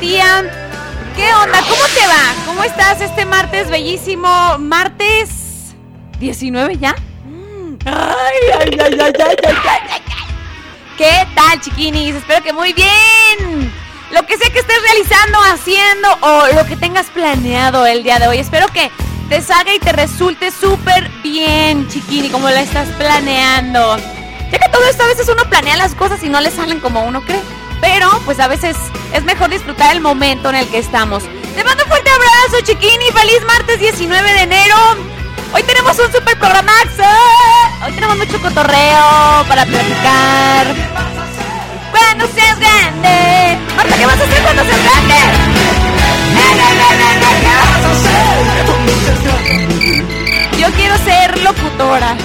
¿Qué onda? ¿Cómo te va? ¿Cómo estás este martes bellísimo? Martes 19 ya. Mm. Ay, ay, ay, ay, ay, ay, ay. ¿Qué tal, chiquinis? Espero que muy bien. Lo que sea que estés realizando, haciendo o lo que tengas planeado el día de hoy. Espero que te salga y te resulte súper bien, chiquini, como la estás planeando. Ya que todo esto a veces uno planea las cosas y no le salen como uno cree. Pero, pues a veces es mejor disfrutar el momento en el que estamos. Te mando un fuerte abrazo, chiquini. Feliz martes 19 de enero. Hoy tenemos un super programaxo. Hoy tenemos mucho cotorreo para platicar. Cuando seas grande. Marta, ¿qué vas a hacer cuando seas grande? Yo quiero ser locutora.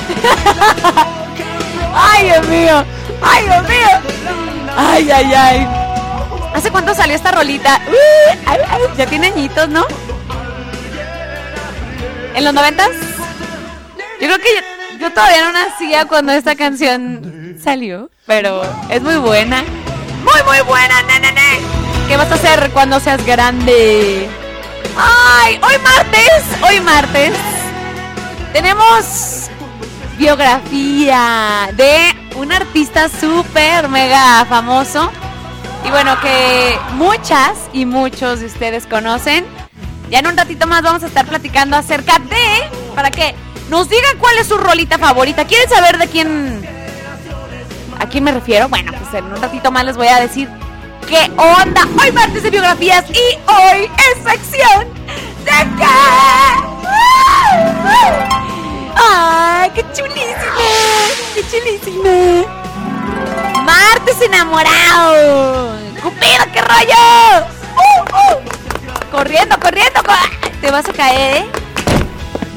Ay, Dios mío. Ay, Dios mío. Ay, ay, ay. ¿Hace cuánto salió esta rolita? Ay, ya tiene añitos, ¿no? ¿En los noventas? Yo creo que yo, yo todavía no nacía cuando esta canción salió, pero es muy buena. Muy, muy buena, na, na, na. ¿Qué vas a hacer cuando seas grande? Ay, hoy martes, hoy martes, tenemos biografía de un artista súper mega famoso. Y bueno, que muchas y muchos de ustedes conocen. Ya en un ratito más vamos a estar platicando acerca de... Para que nos digan cuál es su rolita favorita. ¿Quieren saber de quién... ¿A quién me refiero? Bueno, pues en un ratito más les voy a decir qué onda. Hoy martes de biografías y hoy es sección de qué. ¡Ay, qué chulísima! ¡Qué chulísima! Martes enamorado. Cupido, qué rollo. ¡Uh, uh! Corriendo, corriendo. Te vas a caer, ¿eh?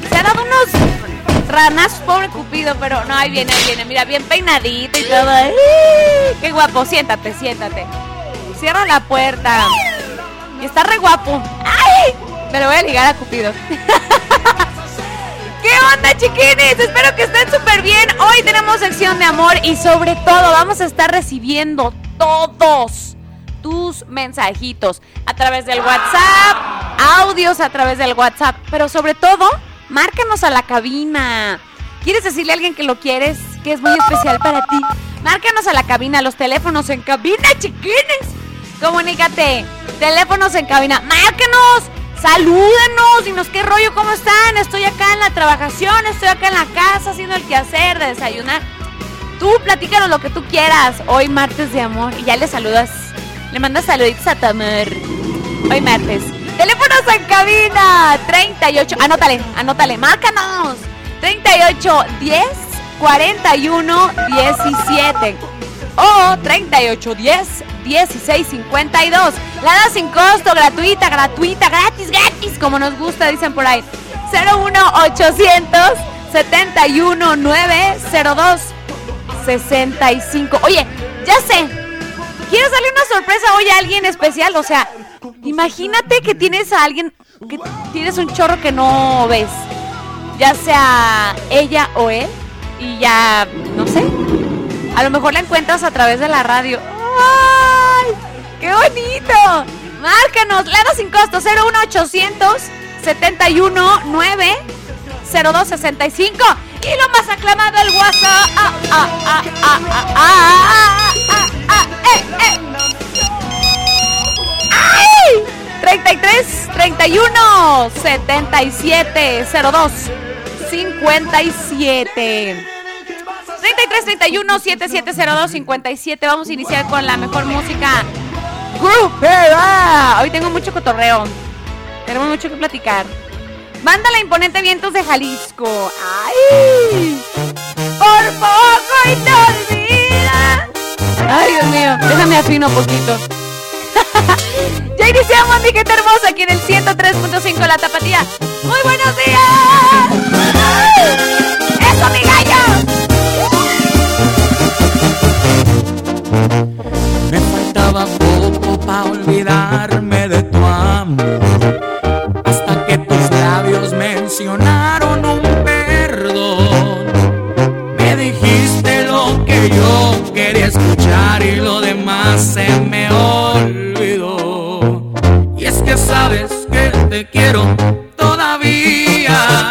Se ha dado unos ranazos, pobre Cupido, pero no, ahí viene, ahí viene. Mira, bien peinadito y todo. ¡Ay! Qué guapo, siéntate, siéntate. Cierra la puerta. Y está re guapo. ¡Ay! Me lo voy a ligar a Cupido. ¿Qué onda, chiquines? Espero que estén súper bien. Hoy tenemos sección de amor y sobre todo vamos a estar recibiendo todos tus mensajitos a través del WhatsApp, audios a través del WhatsApp, pero sobre todo, márcanos a la cabina. ¿Quieres decirle a alguien que lo quieres, que es muy especial para ti? Márcanos a la cabina, los teléfonos en cabina, chiquines. Comunícate. Teléfonos en cabina. Márcanos. Salúdenos. Dinos qué rollo, cómo están. Estoy acá en la trabajación, estoy acá en la casa haciendo el quehacer de desayunar. Tú platícanos lo que tú quieras. Hoy martes de amor. Y ya le saludas. Le mandas saluditos a Tamar. Hoy martes. Teléfonos en cabina. 38. Anótale, anótale. Márcanos. 38 10 41 17 o 38 10 16 52. La da sin costo, gratuita, gratuita, gratis, gratis, como nos gusta, dicen por ahí. 01 800 71 902 65. Oye, ya sé. ¿Quieres darle una sorpresa hoy a alguien especial? O sea, imagínate que tienes a alguien que tienes un chorro que no ves. Ya sea ella o él y ya, no sé, a lo mejor la encuentras a través de la radio. ¡Ay! ¡Qué bonito! Márcanos, Lada sin costo, 01800 71 9 0265 y lo más aclamado el WhatsApp. ¡Ay! 33 31 77 02 57 33 31 7702 57 Vamos a iniciar con la mejor música. Grupera Hoy tengo mucho cotorreo. Tenemos mucho que platicar. Banda La Imponente Vientos de Jalisco. ¡Ay! Por poco y te olvida Ay, Dios mío, déjame afino un poquito. Ya iniciamos, mi gente hermosa Aquí en el 103.5 La Tapatía. ¡Muy buenos días! ¡Eso, mi olvidarme de tu amor. Hasta que tus labios mencionaron un perdón. Me dijiste lo que yo quería escuchar y lo demás se me olvidó. Y es que sabes que te quiero todavía.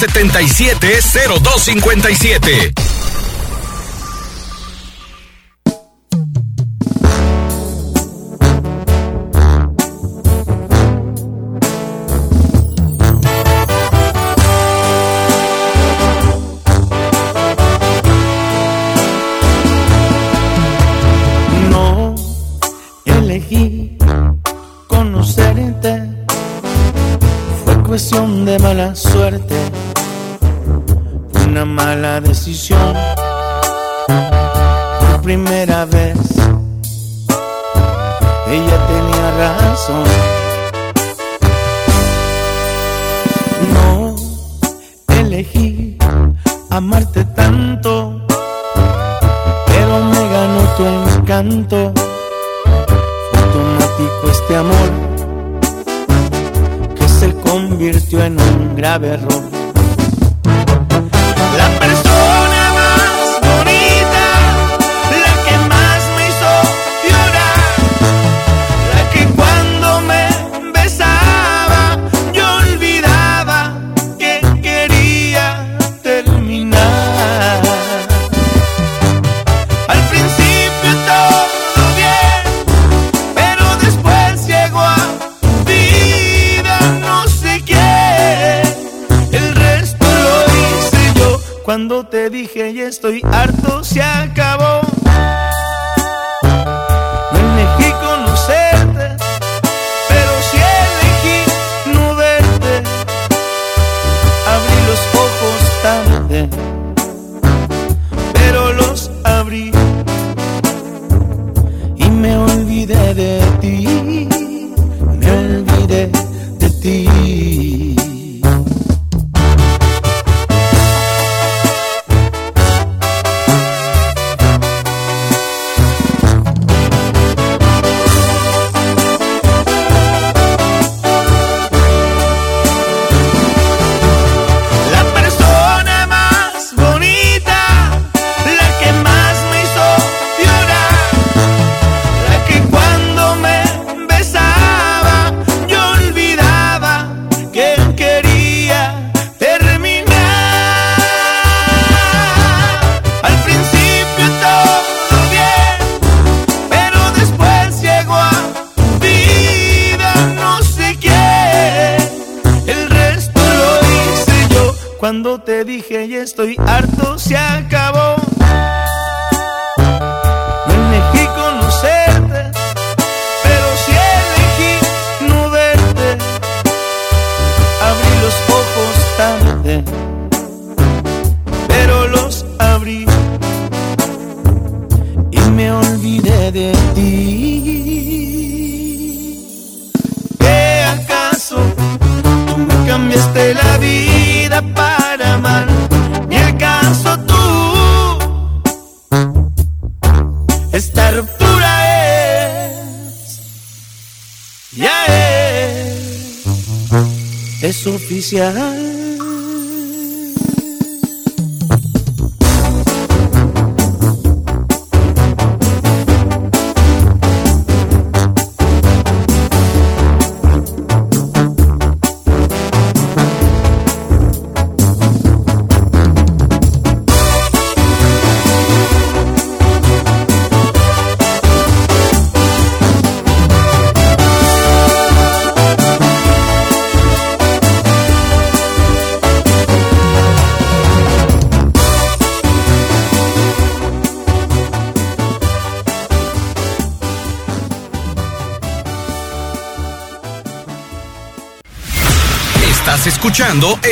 77 0257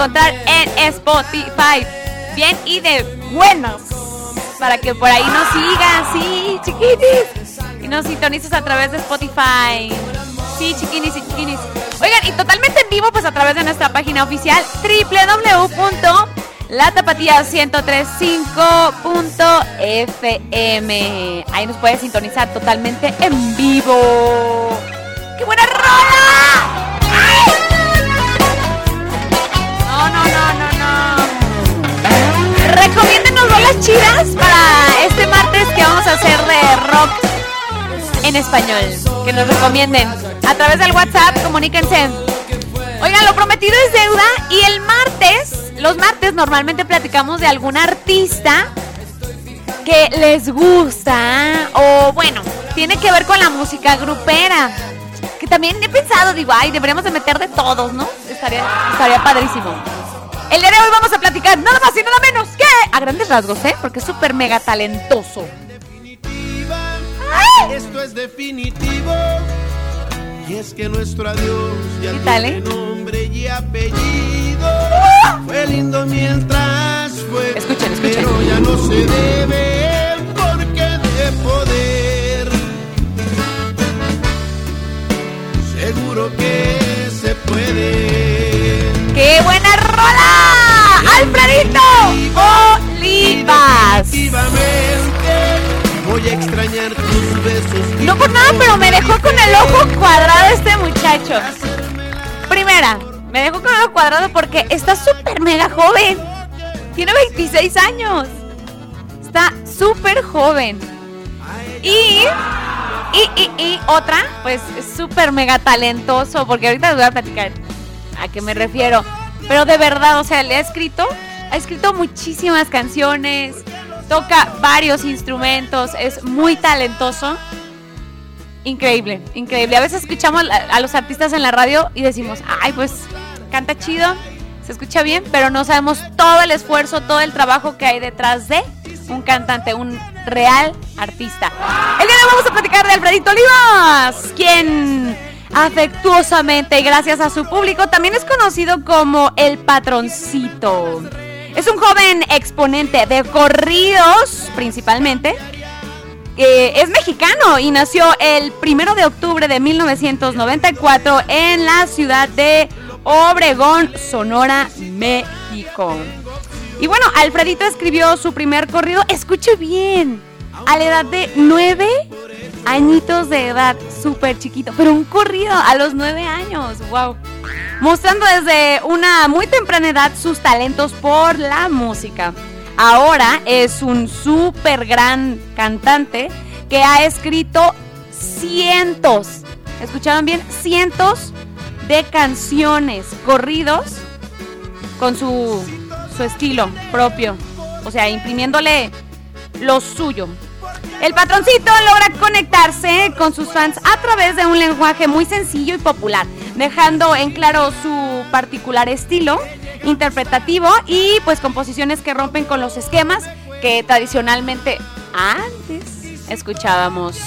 Encontrar en Spotify. Bien y de buenas. Para que por ahí nos sigas, sí, chiquinis. Y nos sintonices a través de Spotify. Sí, chiquinis y chiquinis. Oigan, y totalmente en vivo, pues a través de nuestra página oficial www.latapatía1035.fm. Ahí nos puedes sintonizar totalmente en vivo. En español. Que nos recomienden. A través del WhatsApp, comuníquense. Oigan, lo prometido es deuda y el martes, los martes normalmente platicamos de algún artista que les gusta o bueno, tiene que ver con la música grupera. Que también he pensado, digo, ay, deberíamos de meter de todos, ¿no? Estaría, estaría padrísimo. El día de hoy vamos a platicar nada más y nada menos que a grandes rasgos, ¿eh? Porque es súper mega talentoso. Es definitivo. Y es que nuestro adiós ya ¿Qué tal, tiene eh? nombre y apellido. Fue lindo mientras fue. Escuchen, escuchen. Pero ya no se debe porque de poder. Seguro que se puede. ¡Qué buena rola! ¡Alfredito Olivas! Voy a extrañar tus besos. No por nada, pero me dejó con el ojo cuadrado este muchacho. Primera, me dejó con el ojo cuadrado porque está súper mega joven. Tiene 26 años. Está súper joven. Y, y, y, otra, pues es súper mega talentoso, porque ahorita les voy a platicar a qué me refiero. Pero de verdad, o sea, le ha escrito, ha escrito muchísimas canciones, toca varios instrumentos, es muy talentoso. Increíble, increíble. A veces escuchamos a, los artistas en la radio y decimos, ay, pues canta chido, se escucha bien, pero no sabemos todo el esfuerzo, todo el trabajo que hay detrás de un cantante, un real artista. El día de hoy vamos a platicar de Alfredito Olivas, quien afectuosamente gracias a su público también es conocido como el patroncito. Es un joven exponente de corridos principalmente. Eh, es mexicano y nació el primero de octubre de 1994 en la ciudad de Obregón, Sonora, México. Y bueno, Alfredito escribió su primer corrido, escuche bien, a la edad de nueve añitos de edad, súper chiquito, pero un corrido a los nueve años, wow. Mostrando desde una muy temprana edad sus talentos por la música. Ahora es un súper gran cantante que ha escrito cientos, ¿escucharon bien? Cientos de canciones, corridos, con su, su estilo propio. O sea, imprimiéndole lo suyo. El patroncito logra conectarse con sus fans a través de un lenguaje muy sencillo y popular, dejando en claro su particular estilo interpretativo y pues composiciones que rompen con los esquemas que tradicionalmente antes escuchábamos.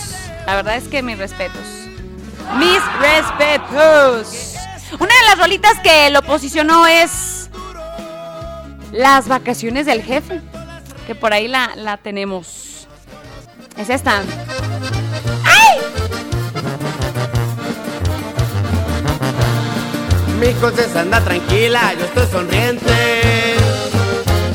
La verdad es que mis respetos. Mis respetos. Una de las rolitas que lo posicionó es Las vacaciones del jefe, que por ahí la, la tenemos. Es esta. Mi conciencia anda tranquila, yo estoy sonriente.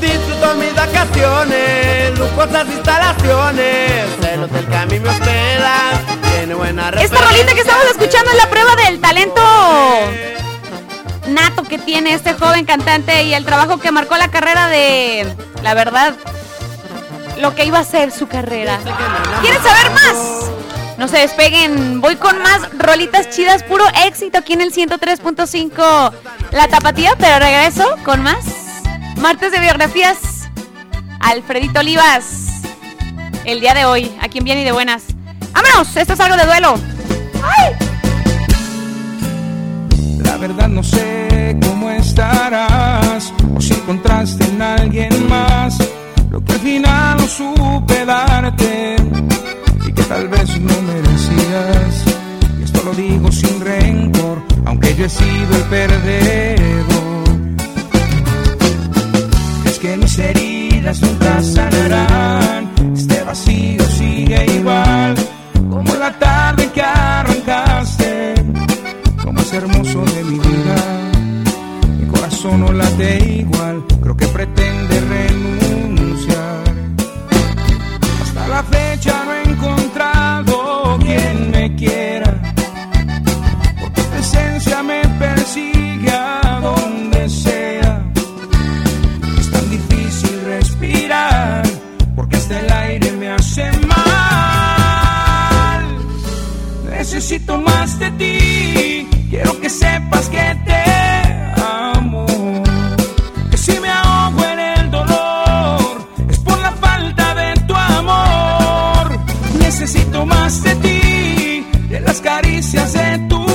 Disfruto mis vacaciones, lujosas instalaciones. El hotel que a mí me hospeda tiene buena Esta rolita que estamos escuchando es la prueba del talento nato que tiene este joven cantante y el trabajo que marcó la carrera de, la verdad, lo que iba a ser su carrera. ¿Quieren saber más? No se despeguen, voy con más rolitas chidas, puro éxito aquí en el 103.5 La Tapatía, pero regreso con más. Martes de biografías, Alfredito Olivas, el día de hoy, aquí en Bien y de Buenas. ¡Vámonos! Esto es algo de duelo. ¡Ay! La verdad no sé cómo estarás o si encontraste en alguien más lo que al final no supe darte y que tal vez no merecía. conmigo sin rencor, aunque yo he sido el perdedor. Es que mis heridas nunca sanarán, este vacío sigue igual, como la tarde que arrancaste, como es hermoso de mi vida. Mi corazón no late igual, creo que pretende renunciar. La fecha no he encontrado quien me quiera, porque tu esencia me persigue a donde sea. Es tan difícil respirar, porque hasta el aire me hace mal. Necesito más de ti, quiero que sepas que te las caricias de tus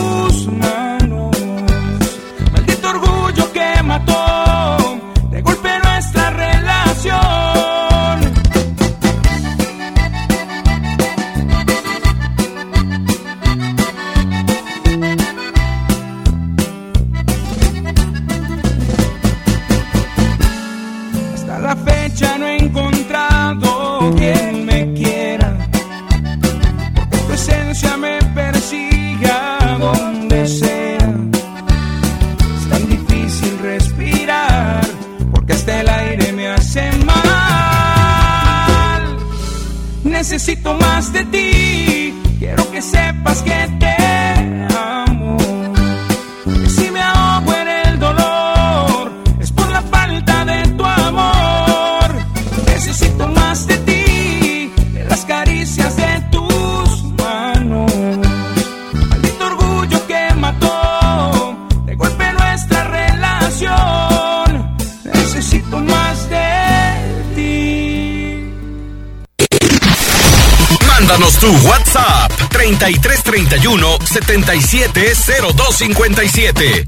3331 770257.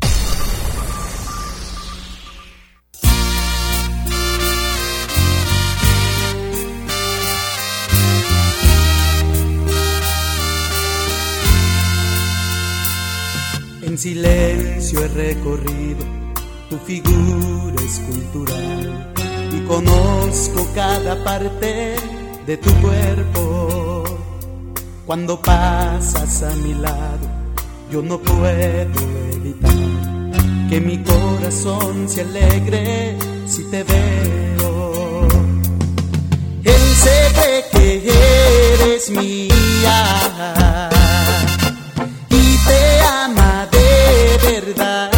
En silencio he recorrido tu figura escultural y conozco cada parte de tu cuerpo. Cuando pasas a mi lado, yo no puedo evitar que mi corazón se alegre si te veo. Él se que eres mía y te ama de verdad.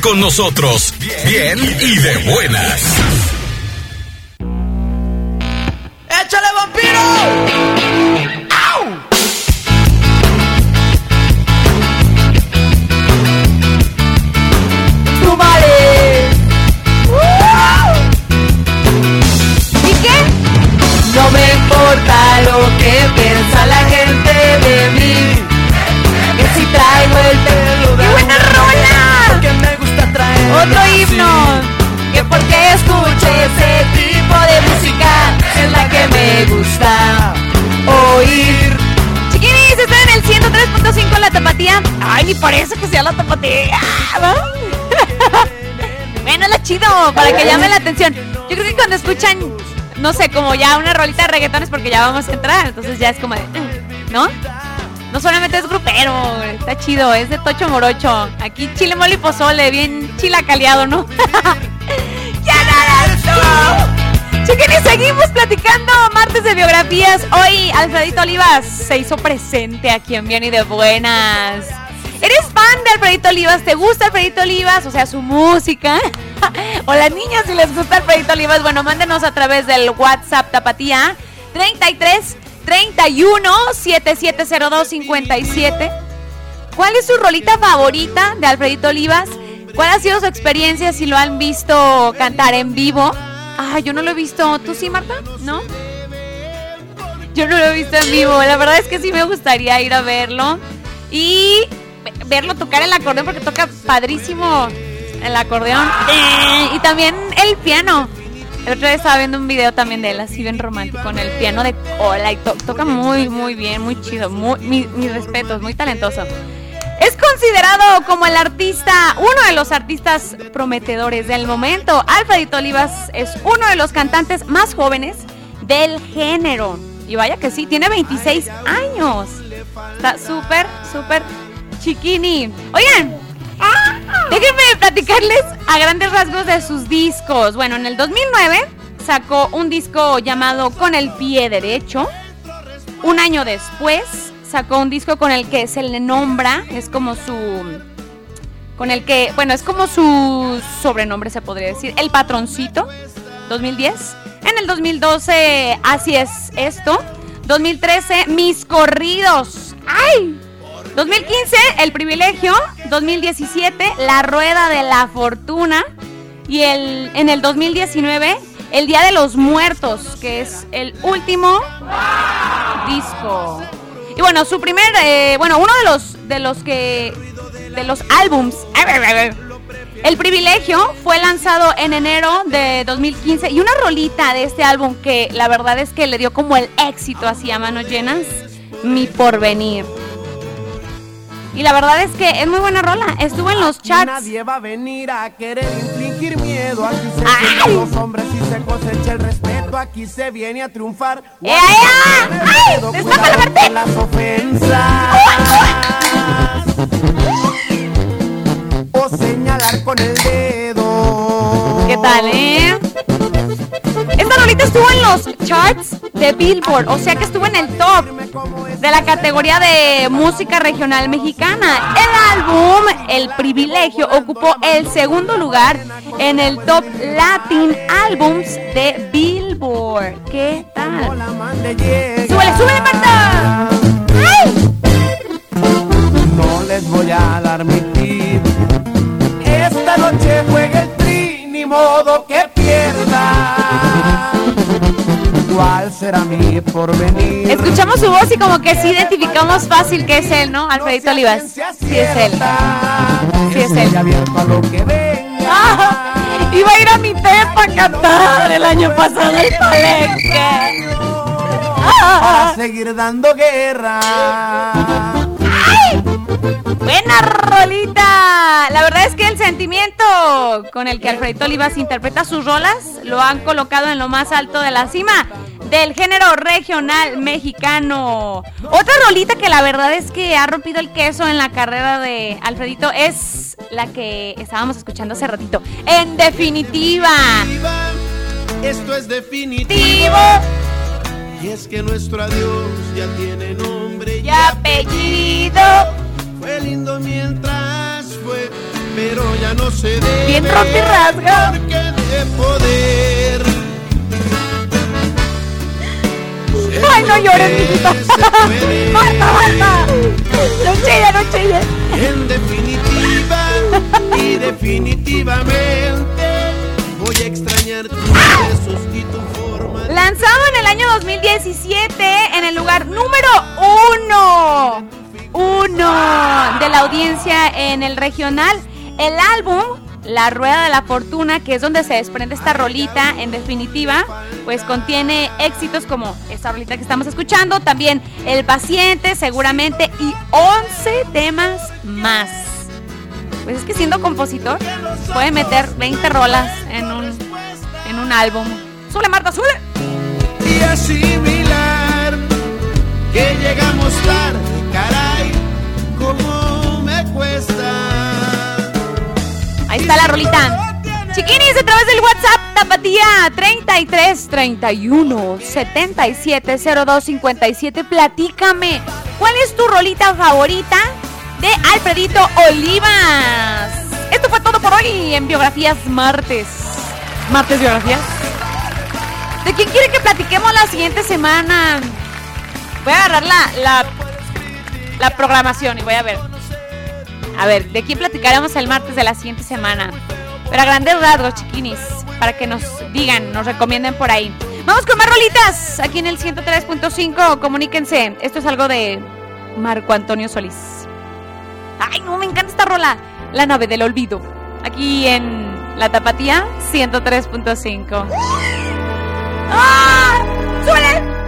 Con nosotros, ni parece que sea la tapatía. ¿no? bueno, es chido, para que llame la atención. Yo creo que cuando escuchan, no sé, como ya una rolita de reggaetón es porque ya vamos a entrar. Entonces ya es como de, "Mm", ¿no? No solamente es grupero, está chido, es de Tocho Morocho. Aquí chile mole y pozole, bien chilacaleado, ¿no? ¡Ya nada! Chiquines, seguimos platicando martes de biografías. Hoy Alfredito Olivas se hizo presente aquí en Bien y de Buenas. ¿Eres fan de Alfredito Olivas? ¿Te gusta Alfredito Olivas? O sea, su música. o las niñas si les gusta Alfredito Olivas, bueno, mándenos a través del WhatsApp Tapatía 33 31 7702 57. ¿Cuál es su rolita favorita de Alfredito Olivas? ¿Cuál ha sido su experiencia si lo han visto cantar en vivo? Ah, yo no lo he visto. ¿Tú sí, Marta? ¿No? Yo no lo he visto en vivo. La verdad es que sí me gustaría ir a verlo. Y verlo tocar el acordeón porque toca padrísimo el acordeón. Eh, Y también el piano. El otro día estaba viendo un video también de él, así bien romántico, con el piano de cola y to- toca muy, muy bien, muy chido. Muy, mi- mis respetos, muy talentoso. Es considerado como el artista, uno de los artistas prometedores del momento. Alfredito Olivas es uno de los cantantes más jóvenes del género. Y vaya que sí, tiene 26 años. Está súper, súper chiquini. Oigan, déjenme platicarles a grandes rasgos de sus discos. Bueno, en el 2009 sacó un disco llamado Con el pie derecho. Un año después sacó un disco con el que se le nombra, es como su... Con el que, bueno, es como su sobrenombre se podría decir, El Patroncito, 2010. En el 2012, Así es esto. 2013, Mis Corridos. ¡Ay! 2015, El Privilegio. 2017, La Rueda de la Fortuna. Y el, en el 2019, El Día de los Muertos, que es el último disco. Y bueno, su primer, eh, bueno, uno de los, de los que, de los álbums, El Privilegio fue lanzado en enero de 2015 y una rolita de este álbum que la verdad es que le dio como el éxito así a manos llenas, Mi Porvenir. Y la verdad es que es muy buena rola, estuvo en los charts. Nadie va a venir a querer infligir miedo. Aquí se ¡Ay! los hombres y se cosecha el respeto. Aquí se viene a triunfar. ¡Eh, ay, ay! ¡Ay! Cuidado ¡Destápala, con Martín! las ofensas. O señalar con el dedo. ¿Qué tal, eh? Esta rolita estuvo en los charts de Billboard, o sea que estuvo en el top de la categoría de música regional mexicana. El álbum El Privilegio ocupó el segundo lugar en el top Latin Albums de Billboard. ¿Qué tal? ¡Súbele, súbele, Marta! ¡Ay! No les voy a dar mi tip. Esta noche juega el tri, ni modo que pierda. ¿Cuál será mi porvenir? Escuchamos su voz y como que sí identificamos fácil que es él, ¿no? Alfredito Olivas. Sí es él. Sí es él. Ah, iba a ir a mi tepa a cantar el año pasado el palenque. Para seguir dando guerra. Buena rolita. La verdad es que el sentimiento con el que Alfredito Olivas interpreta sus rolas lo han colocado en lo más alto de la cima del género regional mexicano. Otra rolita que la verdad es que ha rompido el queso en la carrera de Alfredito es la que estábamos escuchando hace ratito. En definitiva. Esto es definitivo. Tivo Y es que nuestro adiós ya tiene nombre y apellido. Fue lindo mientras fue, pero ya no se debe. Bien rompe rasga. Porque de poder. Ay, no llores, puede. Basta, basta. No chille, no chille. En definitiva y definitivamente voy a extrañar tus besos y tu forma. Lanzado en el año 2017 en el lugar número uno. Uno de la audiencia en el regional. El álbum La Rueda de la Fortuna, que es donde se desprende esta rolita, en definitiva, pues contiene éxitos como esta rolita que estamos escuchando, también El Paciente, seguramente, y 11 temas más. Pues es que siendo compositor, puede meter 20 rolas en un, en un álbum. ¡Sule, Marta, sule! y asimilar que llegamos tarde, caray, como me cuesta. Ahí está la rolita. Chiquinis, a través del WhatsApp, Tapatía 33 31 77 02 57. Platícame, ¿cuál es tu rolita favorita de Alfredito Olivas? Esto fue todo por hoy en Biografías Martes. Martes Biografías. ¿De quién quiere que platiquemos la siguiente semana? Voy a agarrar la, la, la programación y voy a ver. A ver, ¿de quién platicaremos el martes de la siguiente semana? Pero a grandes rasgos, chiquinis, para que nos digan, nos recomienden por ahí. Vamos con más rolitas aquí en el 103.5. Comuníquense. Esto es algo de Marco Antonio Solís. Ay, no, me encanta esta rola. La nave del olvido. Aquí en La Tapatía 103.5. ¡Ah! ¡Súbele!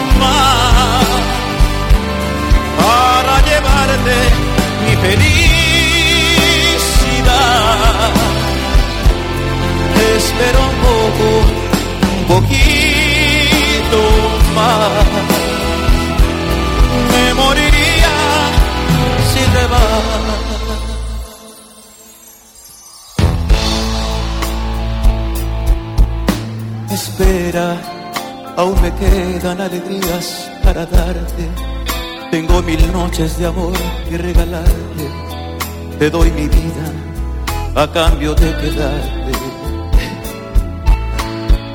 para llevarte mi felicidad. Espera un poco, un poquito más. Me moriría si te vas. Espera, aún me quedan alegrías para darte. Tengo mil noches de amor que regalarte. Te doy mi vida a cambio de quedarte.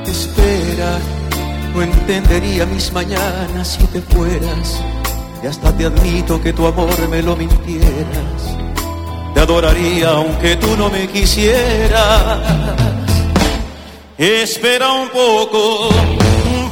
Espera, no entendería mis mañanas si te fueras. Y hasta te admito que tu amor me lo mintieras. Te adoraría aunque tú no me quisieras. Espera un poco,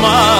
más.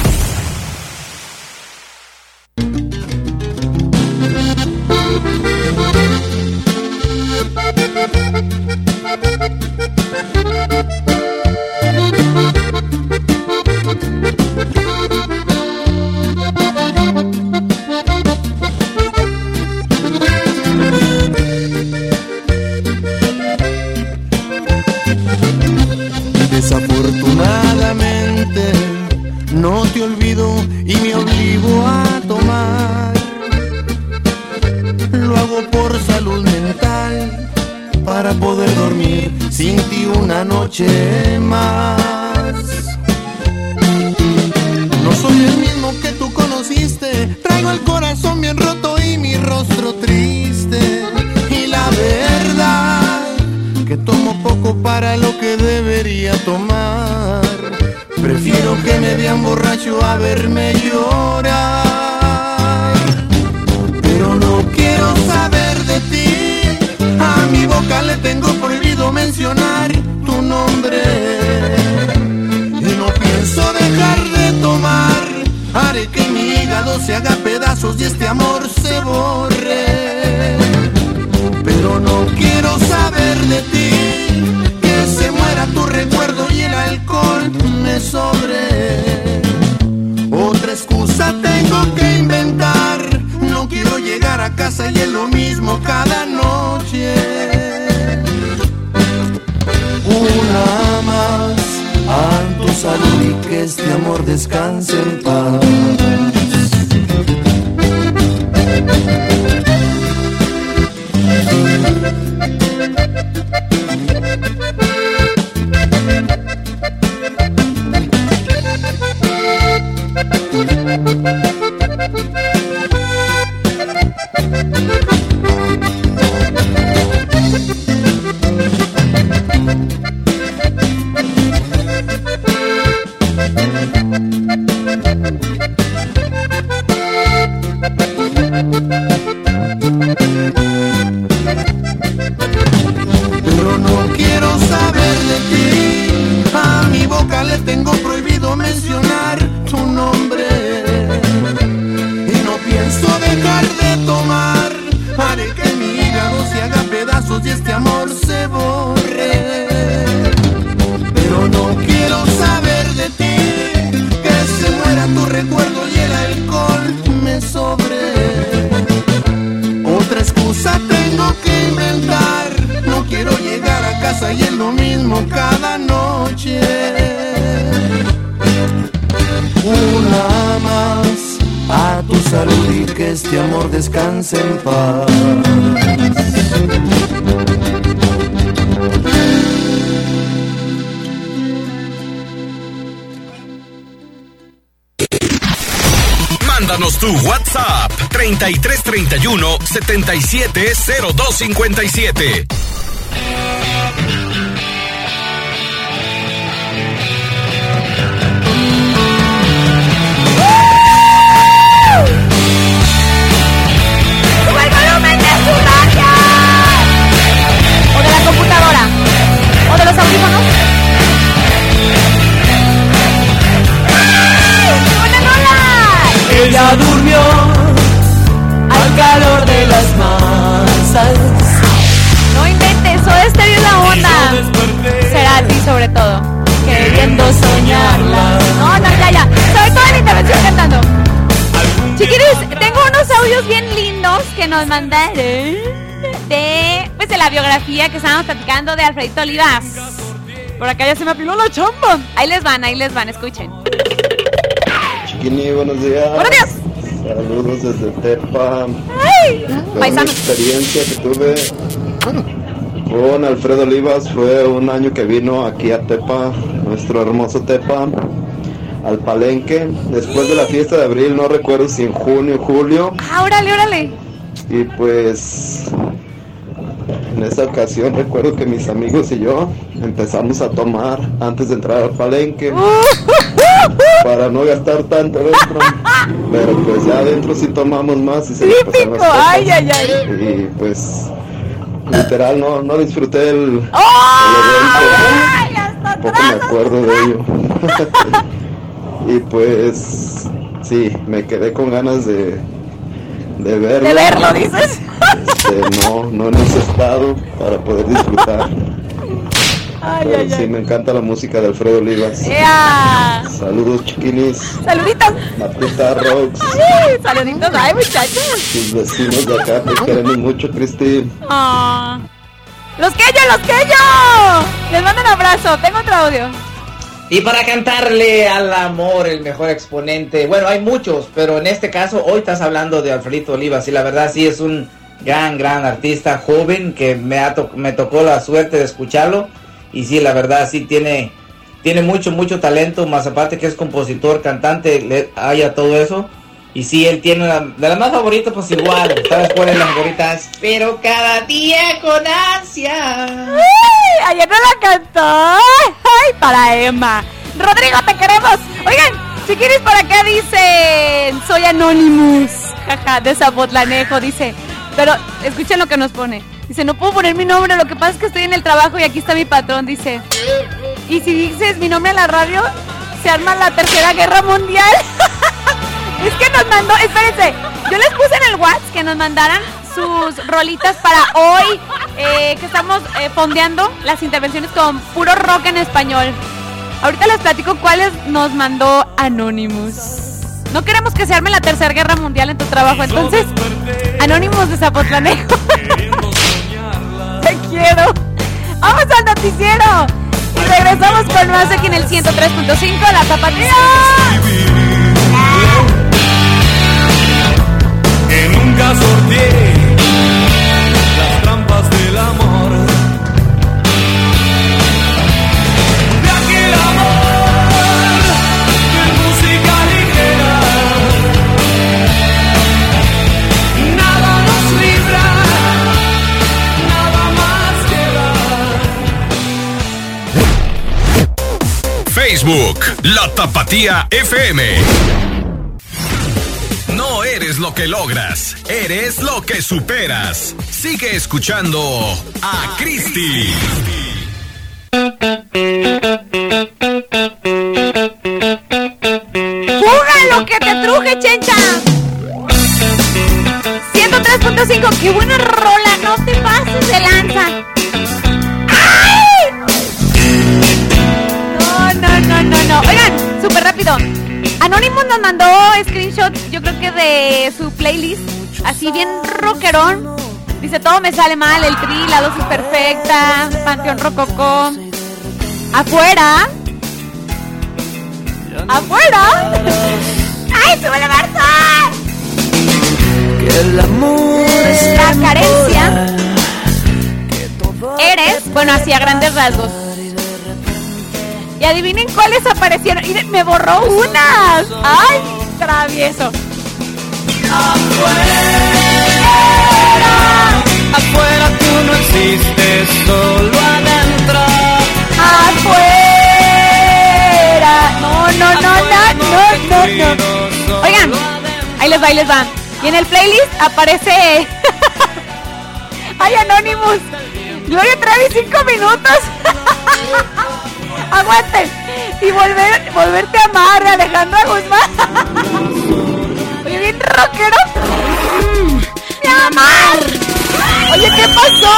770257. Alfredito Olivas. Por acá ya se me apiló la chamba. Ahí les van, ahí les van, escuchen. Chiquini, buenos días. Buenos días. Saludos desde Tepa. ¡Ay! La experiencia que tuve con Alfredo Olivas fue un año que vino aquí a Tepa, nuestro hermoso Tepa, al Palenque. Después de la fiesta de abril, no recuerdo si en junio o julio. Ah, órale, órale. Y pues en esa ocasión recuerdo que mis amigos y yo empezamos a tomar antes de entrar al palenque para no gastar tanto dentro. Pero pues ya adentro sí tomamos más y se nos pasaron las copas. ay, ay, ay. Y pues literal no, no disfruté el, ¡Ay! el evento. Poco me acuerdo de ello. y pues sí, me quedé con ganas de, de verlo. De verlo, dices. Este, no, no en ese estado para poder disfrutar. Ay, Pero ay, sí, ay. me encanta la música de Alfredo Olivas. ¡Ea! Saludos chiquinis, Saluditos. Martita Rox, Ay, saluditos. Ay, muchachos. tus vecinos de acá, te queremos mucho, Cristi. Ah. Los que yo, los que yo. Les mando un abrazo. Tengo otro audio. Y para cantarle al amor, el mejor exponente, bueno, hay muchos, pero en este caso hoy estás hablando de Alfredito Olivas y la verdad sí es un gran, gran artista joven que me, ha to- me tocó la suerte de escucharlo y sí, la verdad sí tiene, tiene mucho, mucho talento, más aparte que es compositor, cantante, le haya todo eso. Y sí, él tiene la, de las más favoritas, pues igual, ¿sabes cuál es la favorita? Pero cada día con ansia. Ay, ayer no la cantó. Ay, para Emma. Rodrigo, te queremos. Oigan, si quieres por acá dicen, soy Anonymous. Jaja, de Zapotlanejo, dice. Pero escuchen lo que nos pone. Dice, no puedo poner mi nombre, lo que pasa es que estoy en el trabajo y aquí está mi patrón, dice. Y si dices mi nombre en la radio, se arma la tercera guerra mundial. es que nos mandó, espérense, yo les puse en el WhatsApp que nos mandaran sus rolitas para hoy, eh, que estamos eh, fondeando las intervenciones con puro rock en español. Ahorita les platico cuáles nos mandó Anonymous. No queremos que se arme la tercera guerra mundial en tu trabajo, entonces, Anonymous de Zapotlanejo. Te quiero. Vamos al noticiero. Y regresamos con más aquí en el 103.5 La Zapatilla. Facebook, La Tapatía FM. No eres lo que logras, eres lo que superas. Sigue escuchando a Cristi. De su playlist, así bien rockerón. Dice, todo me sale mal, el tri, la dosis perfecta, Panteón Rococó. Afuera. Afuera. ¡Ay, Marta! La carencia. Eres, bueno, así a grandes rasgos. Y adivinen cuáles aparecieron. Y me borró unas. ¡Ay, travieso! Afuera tú no existes, solo adentro. ¡Afuera! No, no, no, no, no, no, no. Oigan, ahí les va, ahí les va. Y en el playlist aparece. ¡Ay, Anonymous! Gloria Trevi, cinco minutos. Aguanten. Y volver, volverte a amar, Alejandra Guzmán. Oye, bien rockero. Mm, ¡Mi! Oye, ¿qué pasó?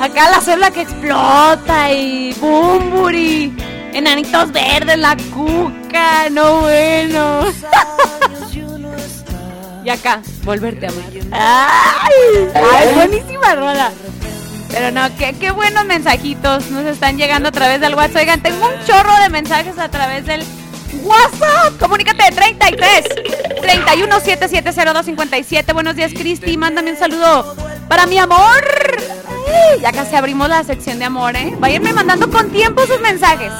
Acá la célula que explota y Bumburi. Enanitos verdes, la cuca, no bueno. y acá, volverte a amar. ¡Ay! ¡Ay, buenísima rola! Pero no, qué buenos mensajitos nos están llegando a través del WhatsApp. Oigan, tengo un chorro de mensajes a través del WhatsApp. Comunícate 33 31 770257. Buenos días, Cristi. Mándame un saludo para mi amor. Ya casi abrimos la sección de amor, ¿eh? Váyanme mandando con tiempo sus mensajes.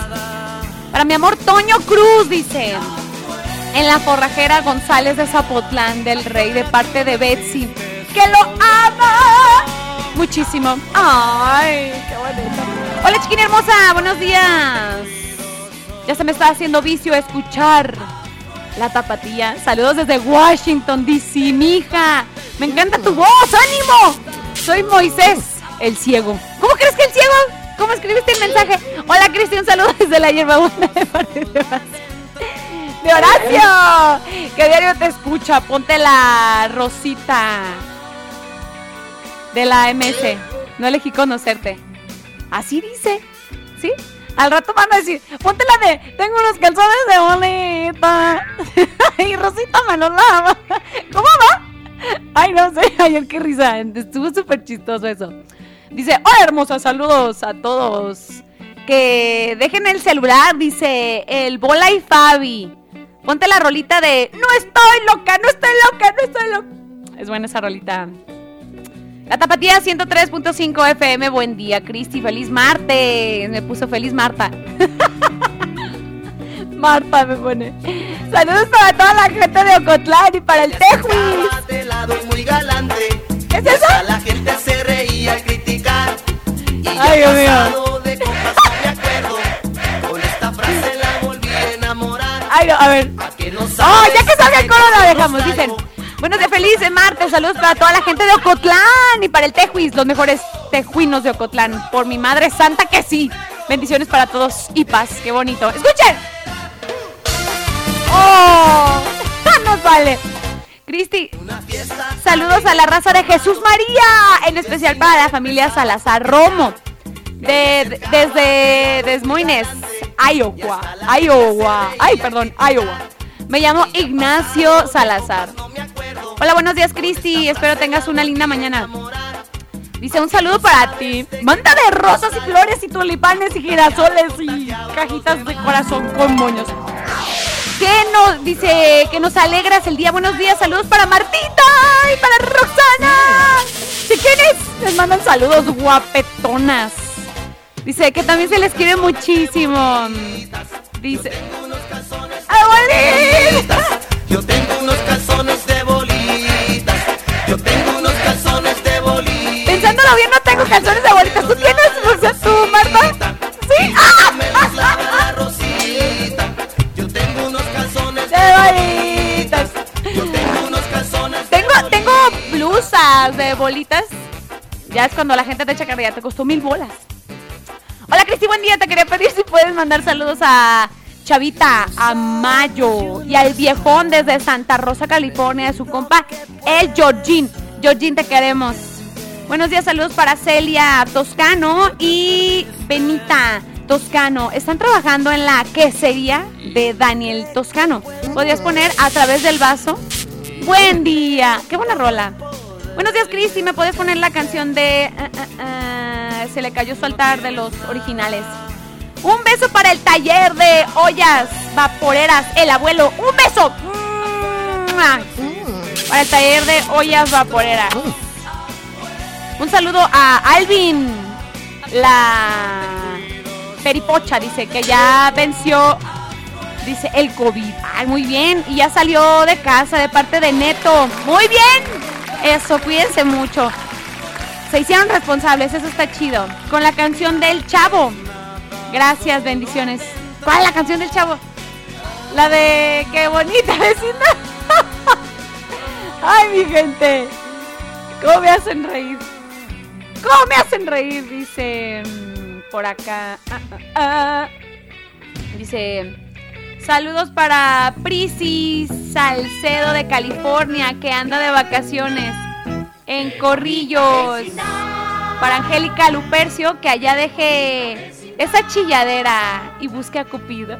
Para mi amor, Toño Cruz, dice. En la forrajera González de Zapotlán del Rey, de parte de Betsy. Que lo ama muchísimo. Ay, qué bonito. Hola, chiquina hermosa. Buenos días. Ya se me está haciendo vicio escuchar la tapatía. Saludos desde Washington, D.C., mija. Me encanta tu voz, ánimo. Soy Moisés, el ciego. ¿Cómo crees que el ciego? ¿Cómo escribiste el mensaje? Hola, Cristian, saludos desde la hierba buena de parte de. De Horacio, que diario te escucha. Ponte la rosita de la MS. No elegí conocerte. Así dice, ¿sí? Al rato van a decir, ponte la de, tengo unos calzones de bolita. y Rosita me lo lava. ¿Cómo va? Ay, no sé, ayer qué risa. Estuvo súper chistoso eso. Dice, hola hermosa, saludos a todos. Que dejen el celular, dice el Bola y Fabi. Ponte la rolita de, no estoy loca, no estoy loca, no estoy loca. Es buena esa rolita. La tapatía 103.5 FM. Buen día, Cristi. Feliz martes. Me puso feliz Marta. Marta me pone. Saludos para toda la gente de Ocotlán y para el Tejuis. de lado y muy galante. ¿Qué es eso? A la gente se reía al criticar. Y yo Ay, Dios mío. de compas no me acuerdo. Con esta frase la volví a enamorar. Ay, no, a ver. Que no Oh, ya que salga el coro la dejamos, dicen. Buenos días, feliz martes. Saludos para toda la gente de Ocotlán y para el Tejuis, los mejores tejuinos de Ocotlán. Por mi madre santa que sí. Bendiciones para todos y paz. Qué bonito. ¡Escuchen! ¡Oh! ¡Nos vale! Cristi, saludos a la raza de Jesús María, en especial para la familia Salazar Romo, de, de- desde Des Moines, Iowa, Iowa, ay, perdón, Iowa. Me llamo Ignacio Salazar. Hola, buenos días, Cristi. Espero tengas una linda mañana. Dice un saludo para ti. Manda de rosas y flores y tulipanes y girasoles y cajitas de corazón con moños. Que nos dice que nos alegras el día. Buenos días, saludos para Martita y para Roxana. Chiquines, les mandan saludos guapetonas. Dice que también se les quiere muchísimo. Dice. ¡Abuelita! Yo tengo unos calzones de bolitas. Yo tengo unos calzones de bolitas. Pensándolo bien, no tengo calzones de bolitas. ¿Tú tienes, o tú, Marta? Sí. ¡Ah! Me vas la rosita. Yo tengo unos calzones de bolitas. Yo tengo unos calzones. Tengo, tengo blusas de bolitas. Ya es cuando la gente te echa carrera, te costó mil bolas. Hola Cristi, buen día, te quería pedir si puedes mandar saludos a Chavita, a Mayo y al viejón desde Santa Rosa, California, de su compa, el Georgín. Georgín, te queremos. Buenos días, saludos para Celia Toscano y Benita Toscano. Están trabajando en la quesería de Daniel Toscano. Podrías poner a través del vaso. Buen día. Qué buena rola. Buenos días, Cristi. ¿Me puedes poner la canción de ah, ah, ah, Se le cayó su altar de los originales? Un beso para el taller de ollas vaporeras. El abuelo. Un beso. Para el taller de ollas vaporeras. Un saludo a Alvin. La Peripocha dice que ya venció, dice el COVID. Ay, muy bien. Y ya salió de casa de parte de Neto. Muy bien. Eso, cuídense mucho. Se hicieron responsables, eso está chido. Con la canción del Chavo. Gracias, bendiciones. ¿Cuál es la canción del Chavo? La de qué bonita vecina. Ay, mi gente. ¿Cómo me hacen reír? ¿Cómo me hacen reír? Dice mm, por acá. Ah, ah, ah. Dice, saludos para Prisi Salcedo de California, que anda de vacaciones en Corrillos. Para Angélica Lupercio, que allá deje esa chilladera y busque a Cupido.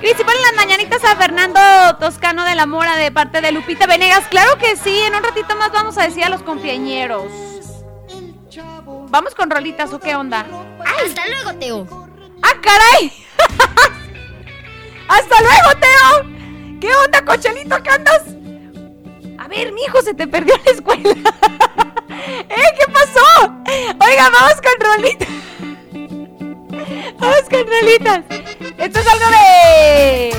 Cristi, ponle las mañanitas a Fernando Toscano de la Mora de parte de Lupita Venegas. Claro que sí, en un ratito más vamos a decir a los cumpleañeros. ¿Vamos con rolitas o qué onda? Hasta luego, Teo. ¡Ah, caray! ¡Hasta luego, Teo! ¿Qué onda, cochelito, que andas? A ver, mijo, se te perdió la escuela. ¿Eh? ¿Qué pasó? Oiga, vamos con rolitas. Vamos con rolitas. Esto es algo de.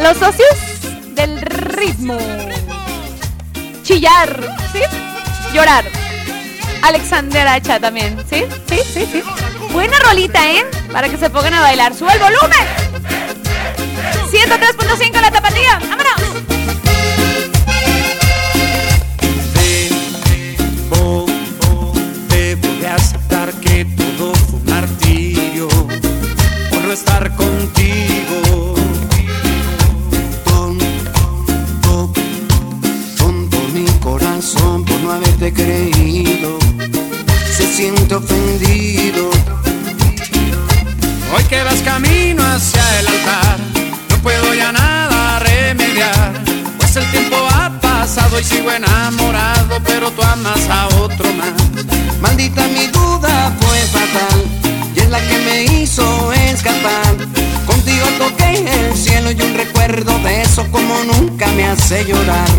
Los socios del ritmo. Chillar, ¿sí? Llorar. Alexander Hacha también, ¿sí? Sí, sí, sí. Buena rolita, ¿eh? Para que se pongan a bailar. ¡Sube el volumen! 103.5 la tapatía. ¡Vámonos! Debo, debo de aceptar que todo fue un por no estar contigo. Tonto, tonto mi corazón por no haberte creído. Se siente ofendido. Hoy que vas camino hacia el altar, no puedo ya nada remediar, pues el tiempo ha pasado y sigo enamorado, pero tú amas a otro más. Maldita mi duda fue fatal y es la que me hizo escapar. Contigo toqué el cielo y un recuerdo de eso como nunca me hace llorar.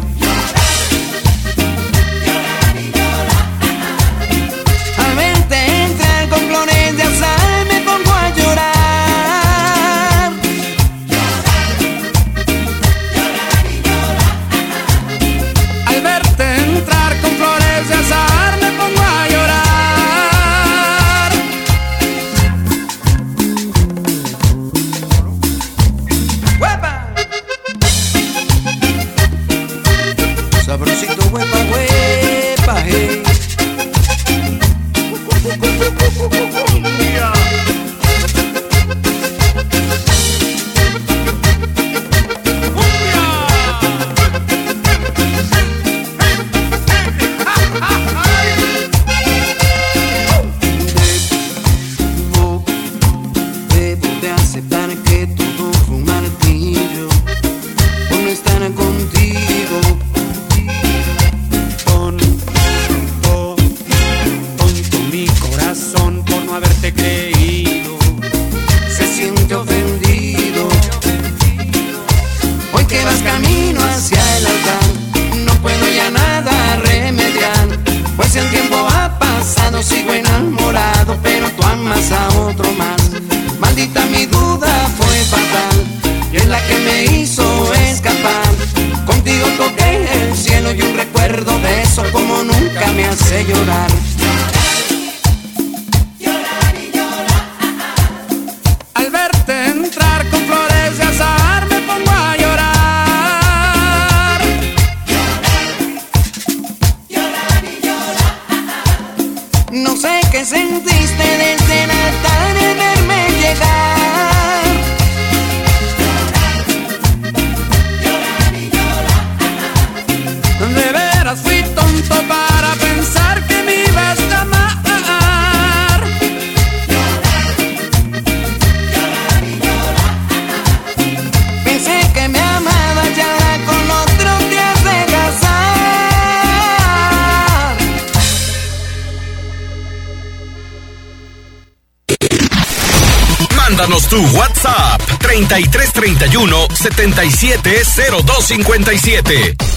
Tu WhatsApp 3331 770257.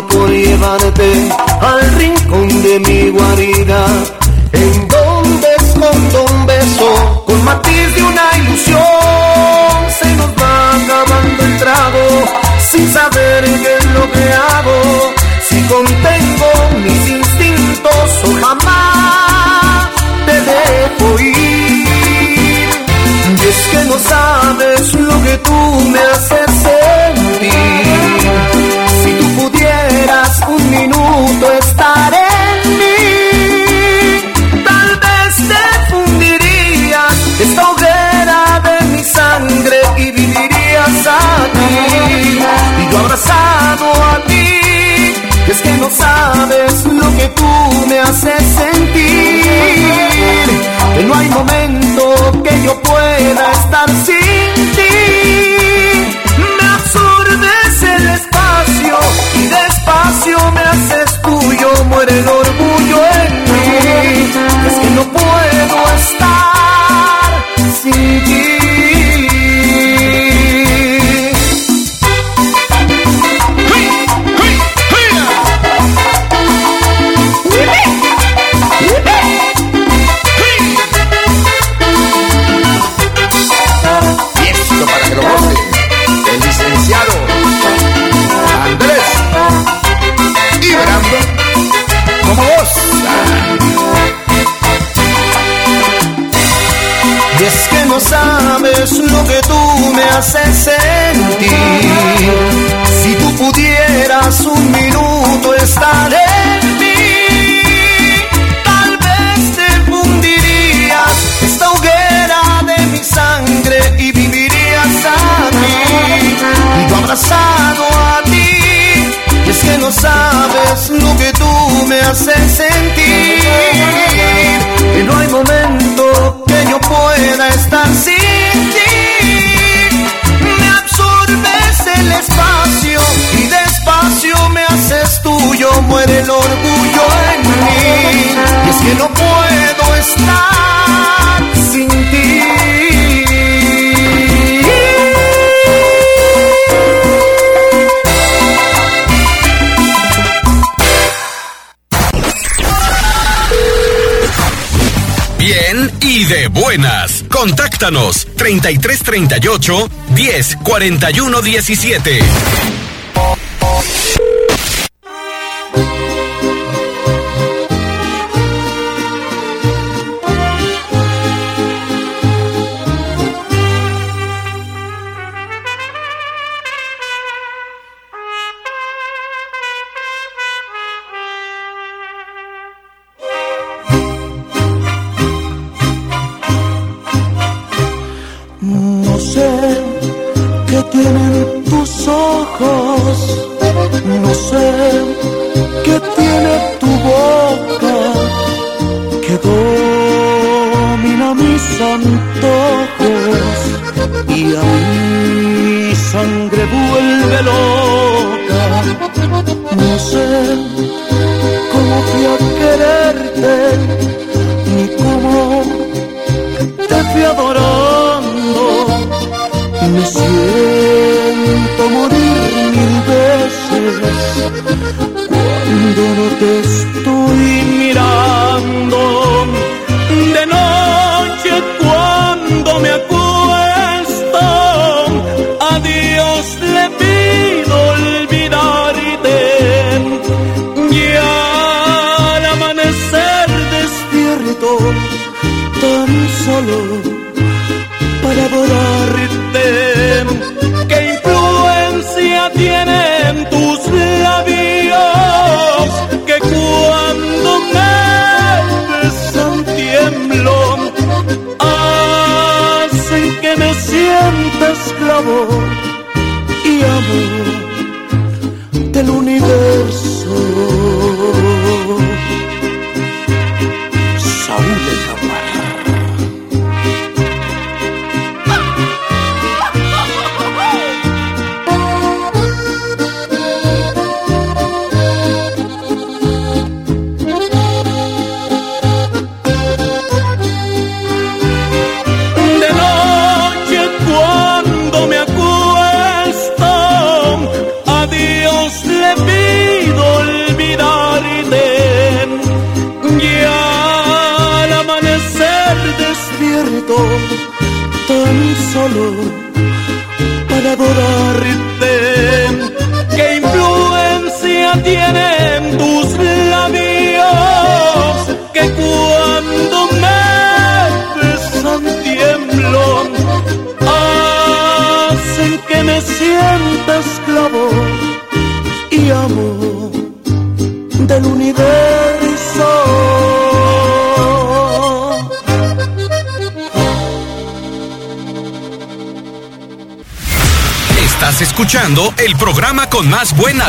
Por llevarte al rincón de mi guarida en donde escondo un beso con matiz de una ilusión. Se nos va acabando el trago sin saber qué es lo que hago. Si contengo mis instintos o jamás te dejo ir. Y es que no sabes lo que tú me haces no sabes lo que tú me haces sentir. Que no hay momento que yo pueda estar sin ti. Me absorbes el espacio y despacio me haces tuyo, muere el orgullo en mí. Es que no puedo que tú me haces sentir. Si tú pudieras un minuto estar en mí, tal vez te fundirías esta hoguera de mi sangre y vivirías a mí. Y yo abrazado a ti. Y es que no sabes lo que tú me haces sentir. Y no hay momento que yo pueda estar sin haces tuyo. Muere el orgullo en mí. Y es que no puedo estar sin ti. Bien y de buenas. Contáctanos 3338 10 41 17.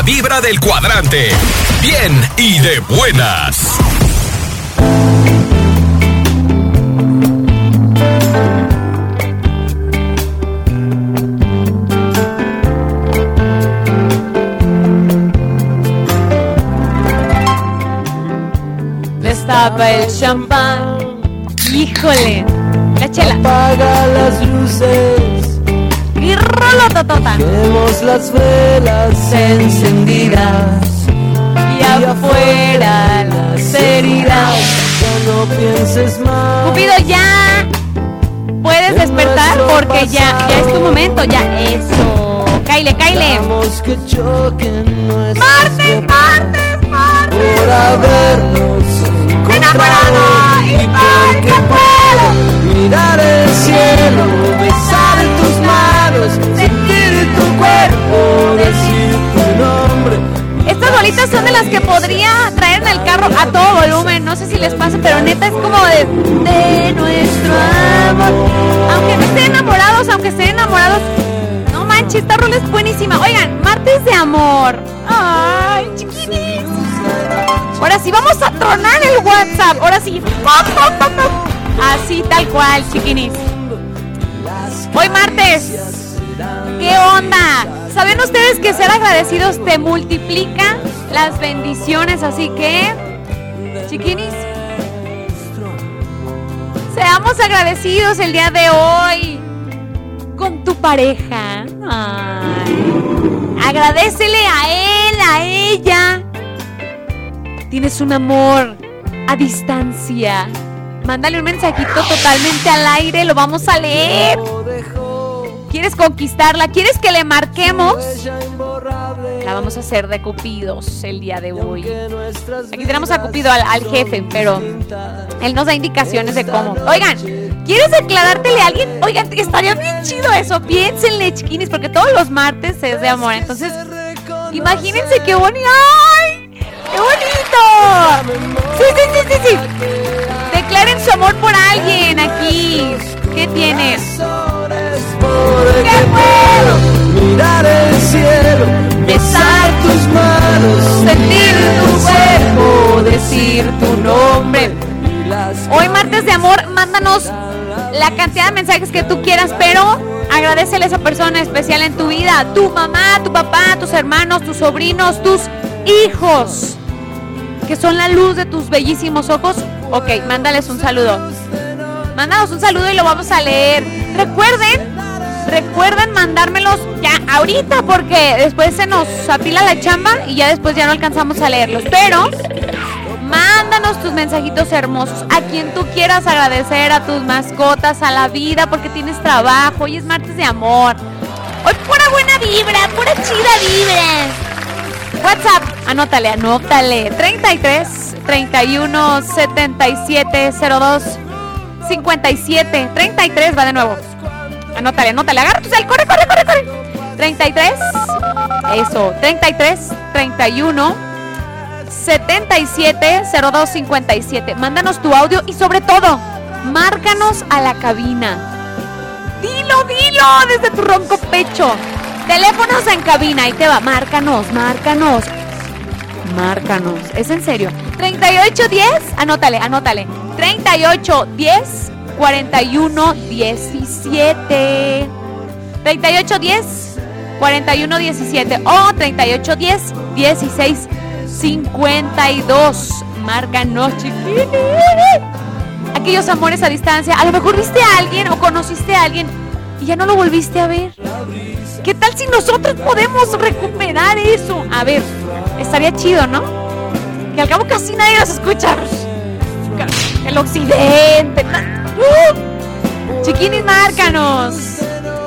Vibra del cuadrante. Bien y de buenas. Destapa el champán. Híjole. La chela. Apaga las luces. Y rolototota. Vemos las velas más. Cupido, ya. Puedes despertar porque ya, ya es tu momento, ya. Eso. Caile, caile. Martes, martes, martes. por habernos encontrado y porque puedo mirar el cielo, besar tus manos, sentir tu cuerpo, decir que podría traer en el carro a todo volumen. No sé si les pasa, pero neta es como de, nuestro amor. Aunque no estén enamorados, aunque estén enamorados. No manches, esta rola es buenísima. Oigan, martes de amor. Ay, chiquinis. Ahora sí, vamos a tronar el WhatsApp. Ahora sí. Así tal cual, chiquinis. Hoy martes. ¿Qué onda? ¿Saben ustedes que ser agradecidos te multiplica las bendiciones? Así que, chiquinis, seamos agradecidos el día de hoy con tu pareja. Agradecele a él, a ella. Tienes un amor a distancia. Mándale un mensajito totalmente al aire, lo vamos a leer. ¿Quieres conquistarla? ¿Quieres que le marquemos? La vamos a hacer de Cupidos el día de hoy. Aquí tenemos a Cupido, al, al jefe, pero él nos da indicaciones de cómo. Oigan, ¿quieres declarártele a alguien? Oigan, estaría bien chido eso. Piénsenle, chiquinis, porque todos los martes es de amor. Entonces, imagínense qué bonito. ¡Ay! ¡Qué bonito! Sí, sí, sí, sí, sí. Declaren su amor por alguien aquí. ¿Qué tienes? ¿Qué puedo? Mirar el cielo, besar tus manos, sentir tu cuerpo, decir tu nombre. Hoy martes de amor, mándanos la cantidad de mensajes que tú quieras, pero agradecele a esa persona especial en tu vida, tu mamá, tu papá, tus hermanos, tus sobrinos, tus hijos, que son la luz de tus bellísimos ojos. Ok, mándales un saludo. Mándanos un saludo y lo vamos a leer. Recuerden, recuerden mandármelos ya ahorita porque después se nos apila la chamba y ya después ya no alcanzamos a leerlos. Pero mándanos tus mensajitos hermosos a quien tú quieras agradecer, a tus mascotas, a la vida porque tienes trabajo. Hoy es martes de amor. Hoy pura buena vibra, pura chida vibra. WhatsApp, anótale, anótale. 33 31 77 02 57 33 va de nuevo. Anótale, anótale, agarra tu cel, corre, corre, corre, corre. 33 Eso, 33 31 77 02 57. Mándanos tu audio y sobre todo, márcanos a la cabina. Dilo, dilo desde tu ronco pecho. Teléfonos en cabina, ahí te va. Márcanos, márcanos. Márcanos. ¿Es en serio? 3810, anótale, anótale. 3810 41 17. 3810 41 17 o 3810 16 52. Márcanos, chiquitines. Aquellos amores a distancia. A lo mejor viste a alguien o conociste a alguien y ya no lo volviste a ver. ¿Qué tal si nosotros podemos recuperar eso? A ver, estaría chido, ¿no? Que al cabo casi nadie nos escucha. El occidente. ¡Uh! Chiquinis, márcanos.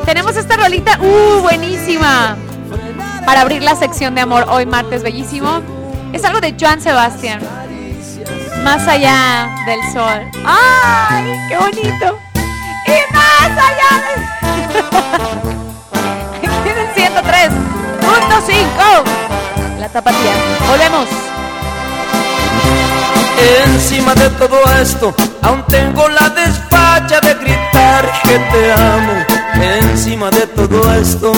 Tenemos esta rolita, uh, buenísima. Para abrir la sección de amor hoy martes, bellísimo. Es algo de Joan Sebastián. Más allá del sol. ¡Ay, qué bonito! Y más allá del... Aquí en el 103.5. La tapatía. Volvemos. Encima de todo esto, aún tengo la despacha de gritar que te amo. Encima de todo esto,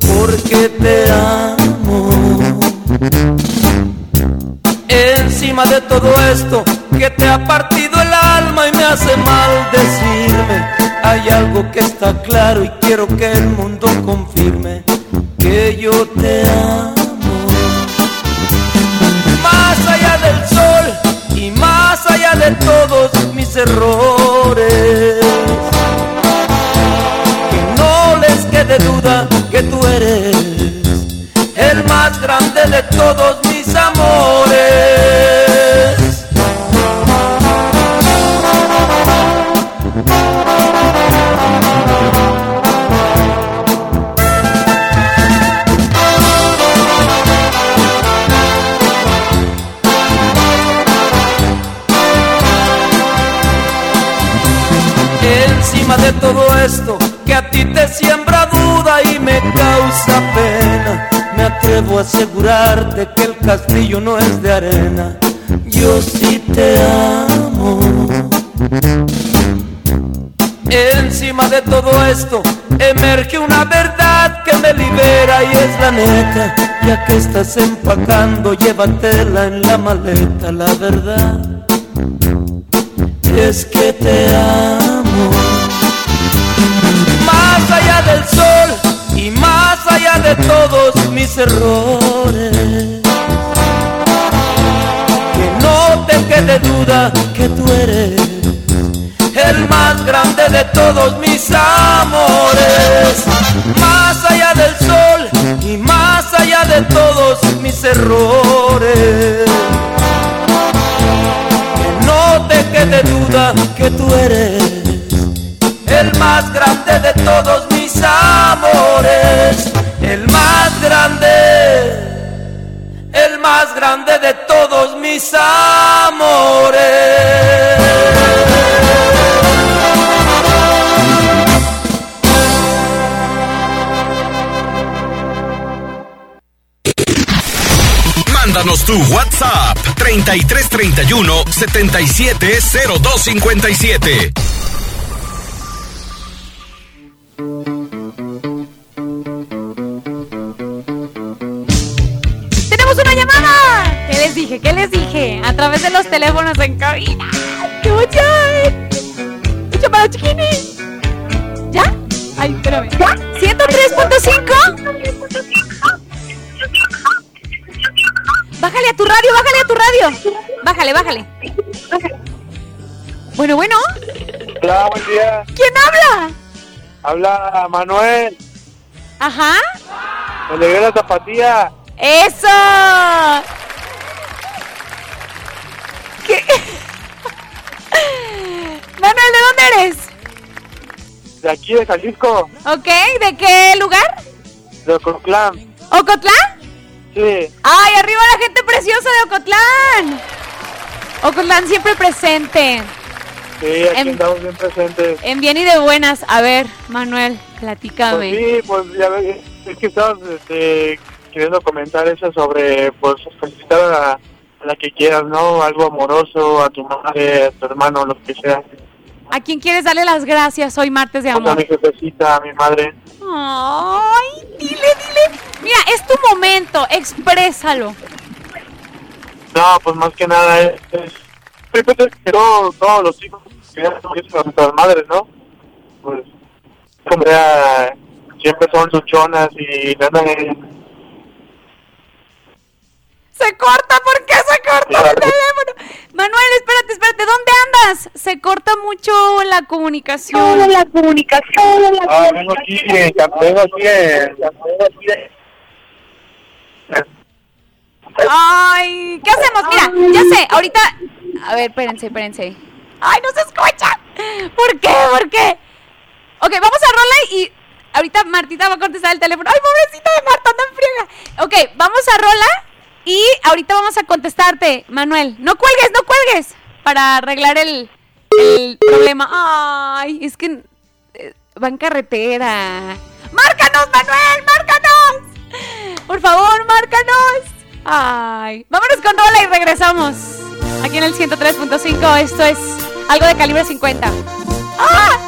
porque te amo. Encima de todo esto, que te ha partido el alma y me hace mal decirme. Hay algo que está claro y quiero que el mundo confirme que yo te amo. Todos mis errores. Que no les quede duda que tú eres el más grande de todos esto que a ti te siembra duda y me causa pena, me atrevo a asegurarte que el castillo no es de arena. Yo sí te amo. Encima de todo esto emerge una verdad que me libera y es la neta. Ya que estás empacando, llévatela en la maleta, la verdad es que te amo. Del sol y más allá de todos mis errores. Que no te quede duda que tú eres el más grande de todos mis amores. Más allá del sol y más allá de todos mis errores. Que no te quede duda que tú eres el más grande de todos mis El más grande el más grande de todos mis amores. Mándanos tu WhatsApp 3331 770257. Les dije? ¿Qué les dije? A través de los teléfonos en cabina. ¡Qué emoción! ¡Llamada chiquini! ¿Ya? Ay, espérame. ¿103.5? Bájale a tu radio, bájale a tu radio. Bájale, bájale. Bueno, bueno. Hola, buen día. ¿Quién habla? Habla Manuel. Ajá. Me le dio la zapatilla. ¡Eso! ¿Qué? Manuel, ¿de dónde eres? De aquí, de Jalisco. Ok, ¿de qué lugar? De Ocotlán. ¿Ocotlán? Sí. ¡Ay, arriba la gente preciosa de Ocotlán! Ocotlán siempre presente. Sí, aquí En- estamos bien presentes. En bien y de buenas. A ver, Manuel, platícame. Pues sí, pues ya ves, es que estabas este, queriendo comentar eso sobre, pues, felicitar a, a la que quieras, ¿no? Algo amoroso, a tu madre, a tu hermano, lo que sea. ¿A quién quieres darle las gracias hoy martes de Pues a amor? mi jefecita, a mi madre. Ay, dile, dile. Mira, es tu momento, exprésalo. No, pues más que nada es... es pues, es que todo- todos los hijos quieran a nuestras madres, ¿no? Pues, como sea, siempre son luchonas y andan en... Se corta, ¿por qué se corta el teléfono? Manuel, espérate, espérate, ¿dónde andas? Se corta mucho la comunicación. la comunicación. Ah, vengo aquí, vengo aquí, vengo aquí. Ay, ¿qué hacemos? Mira, ya sé, ahorita. A ver, espérense, espérense. Ay, no se escucha. ¿Por qué? ¿Por qué? Ok, vamos a rola y ahorita Martita va a contestar el teléfono. Ay, pobrecita de Marta, anda en friega. Ok, vamos a rola y ahorita vamos a contestarte, Manuel. No cuelgues, no cuelgues. Para arreglar el, problema. Ay, es que eh, va en carretera. ¡Márcanos, Manuel! ¡Márcanos! Por favor, márcanos. Ay, vámonos con rola y regresamos. Aquí en el 103.5, esto es algo de calibre 50. ¡Ah!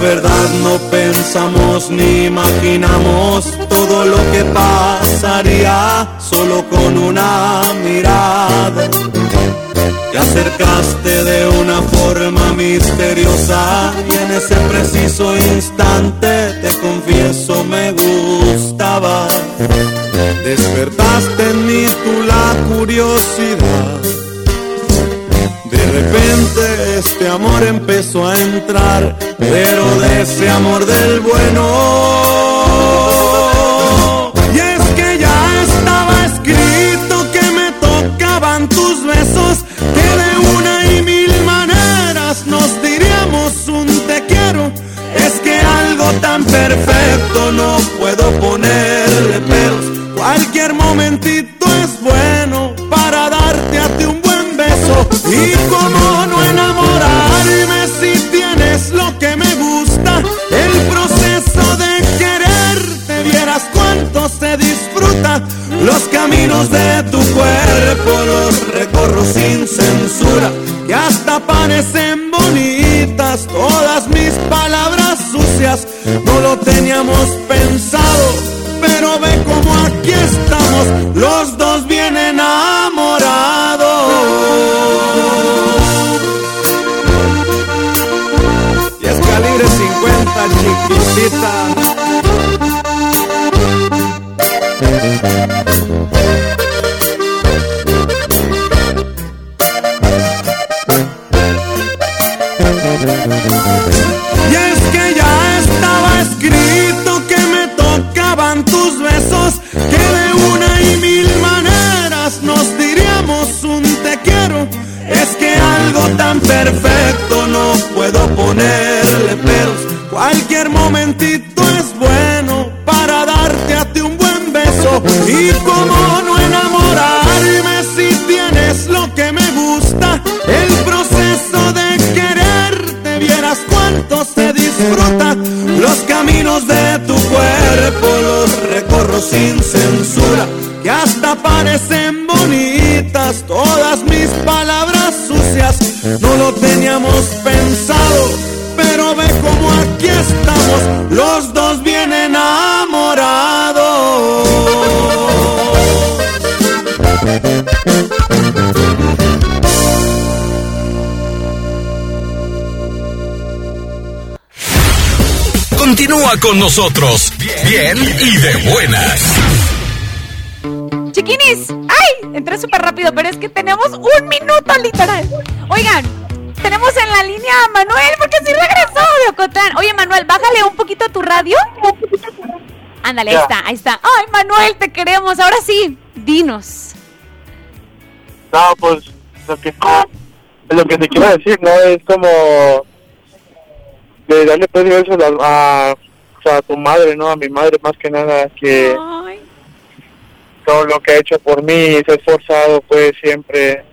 Verdad no pensamos ni imaginamos todo lo que pasaría solo con una mirada. Te acercaste de una forma misteriosa y en ese preciso instante te confieso me gustaba. Despertaste en mí tú la curiosidad. De repente este amor empezó a entrar, pero de ese amor del bueno. Y es que ya estaba escrito que me tocaban tus besos, que de una y mil maneras nos diríamos un te quiero. Es que algo tan perfecto no puedo ponerle peros. Cualquier momentito los recorro sin censura, que hasta parecen bonitas todas mis palabras sucias. No lo teníamos con nosotros, bien y de buenas. Chiquinis, ¡ay! Entré súper rápido, pero es que tenemos un minuto literal. Oigan, tenemos en la línea a Manuel, porque sí regresó de Ocotlán. Oye, Manuel, bájale un poquito a tu radio. Ándale, ahí está, ahí está. Ay, Manuel, te queremos. Ahora sí, dinos. No, pues lo que, lo que te quiero decir, ¿no? Es como de darle pues besos a, a, o sea, a tu madre, ¿no? A mi madre más que nada, que todo lo que ha hecho por mí, se ha esforzado pues siempre.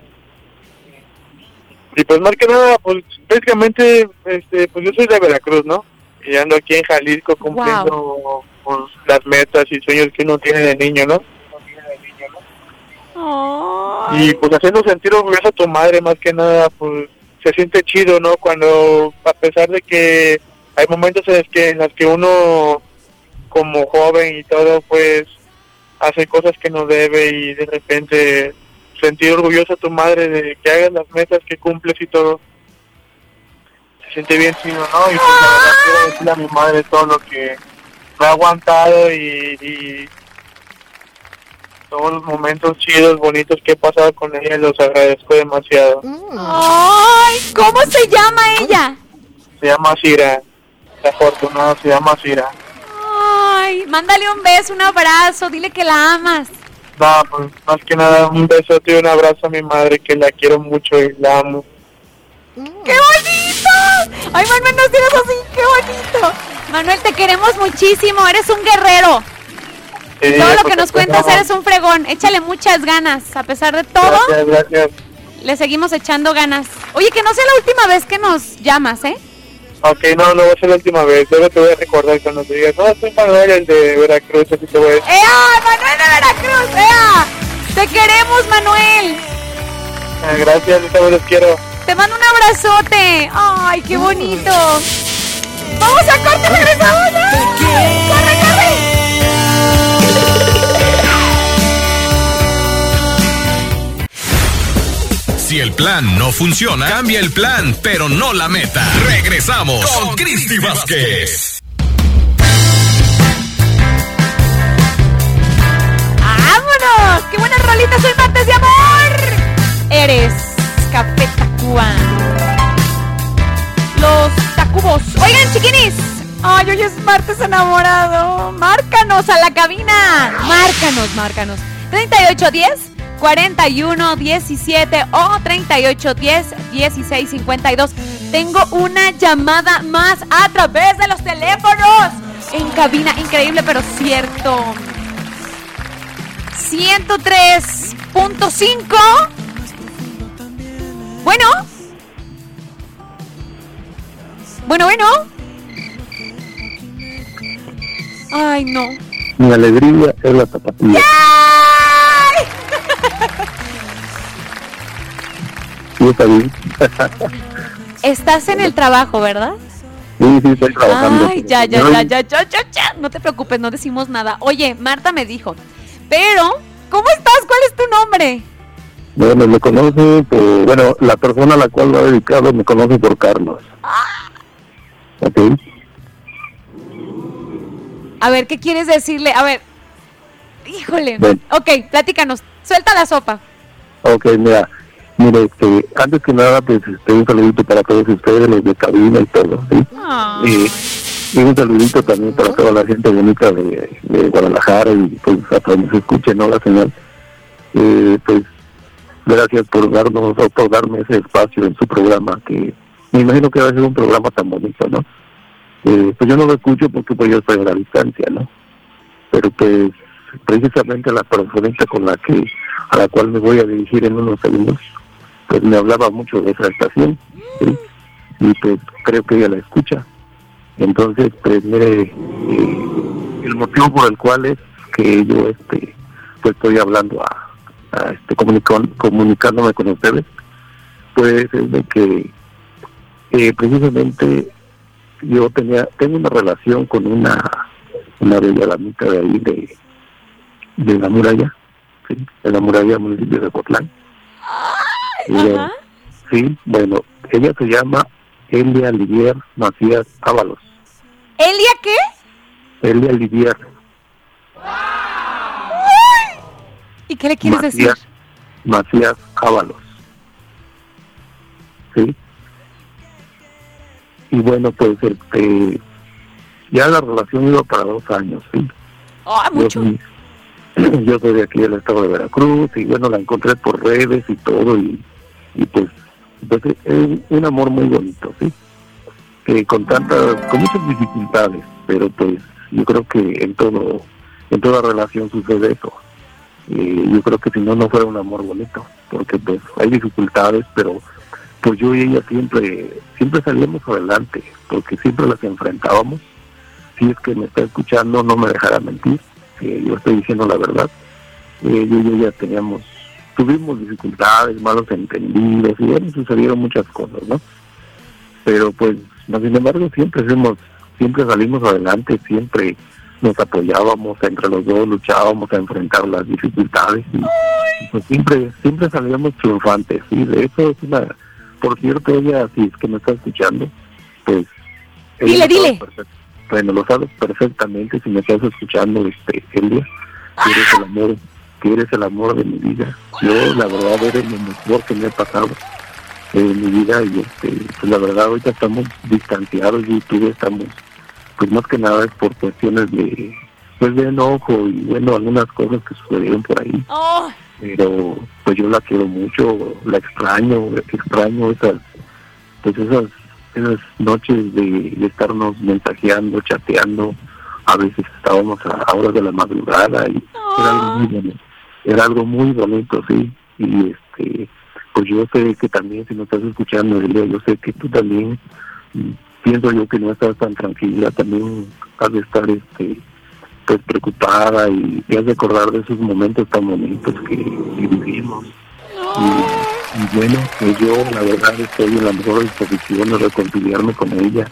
Y pues más que nada, pues básicamente, este, pues yo soy de Veracruz, ¿no? Y ando aquí en Jalisco cumpliendo pues, las metas y sueños que uno tiene de niño, ¿no? Y pues haciendo sentir orgulloso a tu madre más que nada, pues se siente chido, ¿no? Cuando, a pesar de que hay momentos en los que, en los que uno, como joven y todo, pues hace cosas que no debe y de repente sentir orgulloso a tu madre de que hagas las metas que cumples y todo. Se siente bien chido, ¿no? Y pues la verdad quiero decirle a mi madre todo lo que me ha aguantado y, y todos los momentos chidos, bonitos que he pasado con ella, los agradezco demasiado. Ay, ¿cómo se llama ella? se llama Shira. La afortunada se llama Shira. Ay, mándale un beso, un abrazo, dile que la amas. No, pues más que nada un besote y un abrazo a mi madre que la quiero mucho y la amo. ¡Qué bonito! Ay, Manuel, no digas así, qué bonito. Manuel, te queremos muchísimo, eres un guerrero. Sí, todo lo pues, que nos pues, cuentas no. eres un fregón. Échale muchas ganas. A pesar de todo, Gracias, gracias. le seguimos echando ganas. Oye, que no sea la última vez que nos llamas, ¿eh? Ok, no, no va a ser la última vez. Luego te voy a recordar cuando te digas, no, soy Manuel, el de Veracruz, así te voy a decir. ¡Ea! ¡Manuel de Veracruz! ¡Ea! ¡Te queremos, Manuel! Eh, gracias, yo también los quiero. Te mando un abrazote. ¡Ay, qué bonito! ¡Vamos a corte, regresamos! Si el plan no funciona, cambia el plan, pero no la meta. Regresamos con Cristi Vázquez. ¡Vámonos! ¡Qué buena rolita! ¡Soy martes de amor! Eres Café Tacuba. Los Tacubos. Oigan, chiquinis. Ay, hoy es martes enamorado. Márcanos a la cabina. Márcanos, márcanos. 3810 41 17 o 3810 16 52. Tengo una llamada más a través de los teléfonos. En cabina, increíble pero cierto. 103.5. Bueno. Bueno, bueno. Ay, no. Mi alegría es la tapatía. Sí, está bien. Estás en el trabajo, ¿verdad? sí, sí, estoy trabajando. Ay, ya, ya, ya, ya, ya, ya, ya. No te preocupes, no decimos nada. Oye, Marta me dijo, pero, ¿cómo estás? ¿Cuál es tu nombre? Bueno, me conoce, por- bueno, la persona a la cual lo ha dedicado me conoce por Carlos. Ok. A ver, ¿qué quieres decirle? A ver, híjole. Bueno. Ok, platícanos. Suelta la sopa. Ok, mira, mire, este, antes que nada, pues, este, un saludito para todos ustedes, los de cabina y todo, ¿sí? Y, y un saludito también para toda la gente bonita de, de Guadalajara y pues hasta donde se escuche, ¿no? La señal. Eh, pues, gracias por darnos o por darme ese espacio en su programa, que me imagino que va a ser un programa tan bonito, ¿no? Eh, pues yo no lo escucho porque pues yo estoy a la distancia, ¿no? Pero pues precisamente la personita con la que a la cual me voy a dirigir en unos segundos, pues me hablaba mucho de esa estación, y pues creo que ella la escucha. Entonces, pues mire, eh, el motivo por el cual es que yo este pues estoy hablando a, este comunicándome con ustedes, pues es de que eh, precisamente yo tenía tengo una relación con una una bella damita de ahí de de la muralla sí, de la muralla municipio de Cotlán Ella- sí bueno ella se llama Elia Livier Macías Ábalos. ¿Elia qué? Elia Livier. ¿Y qué le quieres decir? Macías Ábalos. Sí. Y bueno pues este ya la relación iba para dos años sí. Ah, Yo soy- Yo soy de aquí del estado de Veracruz y bueno, la encontré por redes y todo y, y pues, pues es un amor muy bonito, ¿sí? Que con tantas, con muchas dificultades, pero pues yo creo que en todo, en toda relación sucede eso. Y yo creo que si no, no fuera un amor bonito, porque pues hay dificultades, pero pues yo y ella siempre, siempre salíamos adelante, porque siempre las enfrentábamos si es que me está escuchando, no me dejará mentir, que yo estoy diciendo la verdad. Eh, yo y ella teníamos, tuvimos dificultades, malos entendidos, y bueno, sucedieron muchas cosas, ¿no? Pero pues, no, sin embargo, siempre fuimos, siempre salimos adelante, siempre nos apoyábamos entre los dos, luchábamos a enfrentar las dificultades y pues siempre, siempre salíamos triunfantes, y de eso es una, por cierto, ella, si es que me está escuchando, pues... Dile, dile. perfecto. Bueno, lo sabes perfectamente si me estás escuchando, este, Elia, que eres el amor, que eres el amor de mi vida. Yo, la verdad, eres lo mejor que me ha pasado. de mi vida y este, pues la verdad ahorita estamos distanciados y tú estamos, pues más que nada es por cuestiones de, pues de enojo y bueno, algunas cosas que sucedieron por ahí. Oh, Pero pues yo la quiero mucho, la extraño, extraño esas, pues esas, esas noches de, de estarnos mensajeando, chateando, a veces estábamos a, a horas de la madrugada y era algo muy bonito, era algo muy bonito, sí, y este, pues yo sé que también si no estás escuchando, Elia, yo sé que tú también, pienso yo que no estás tan tranquila, también has de estar este pues preocupada y te has de acordar de esos momentos tan bonitos que, que vivimos. Y, y bueno, pues yo la verdad estoy en la mejor disposición de reconciliarme con ella.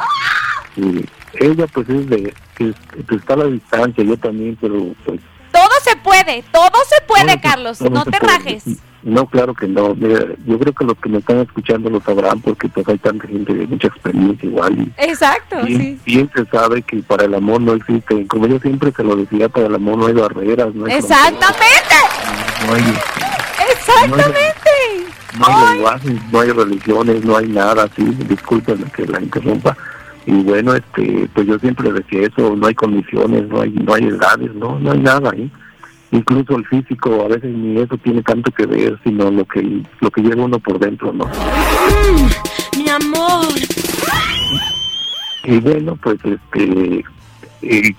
Y ella pues es de, que pues, está a la distancia, yo también, pero pues todo se puede, todo se puede, Carlos. No te puede. rajes. No, claro que no. Mira, yo creo que los que me están escuchando lo sabrán porque pues hay tanta gente de mucha experiencia igual. Y Exacto, bien, sí. bien se sabe que para el amor no existe, como yo siempre se lo decía, para el amor no hay barreras, no hay Exactamente, fronteras, no hay, exactamente. no hay lenguajes, no hay religiones, no hay nada así. Discúlpenme que la interrumpa. Y bueno, este, pues yo siempre decía eso, no hay condiciones, no hay, no hay edades, no, no hay nada ahí. Incluso el físico, a veces ni eso tiene tanto que ver, sino lo que, lo que lleva uno por dentro, ¿no? Mi amor. Y bueno, pues este, eh,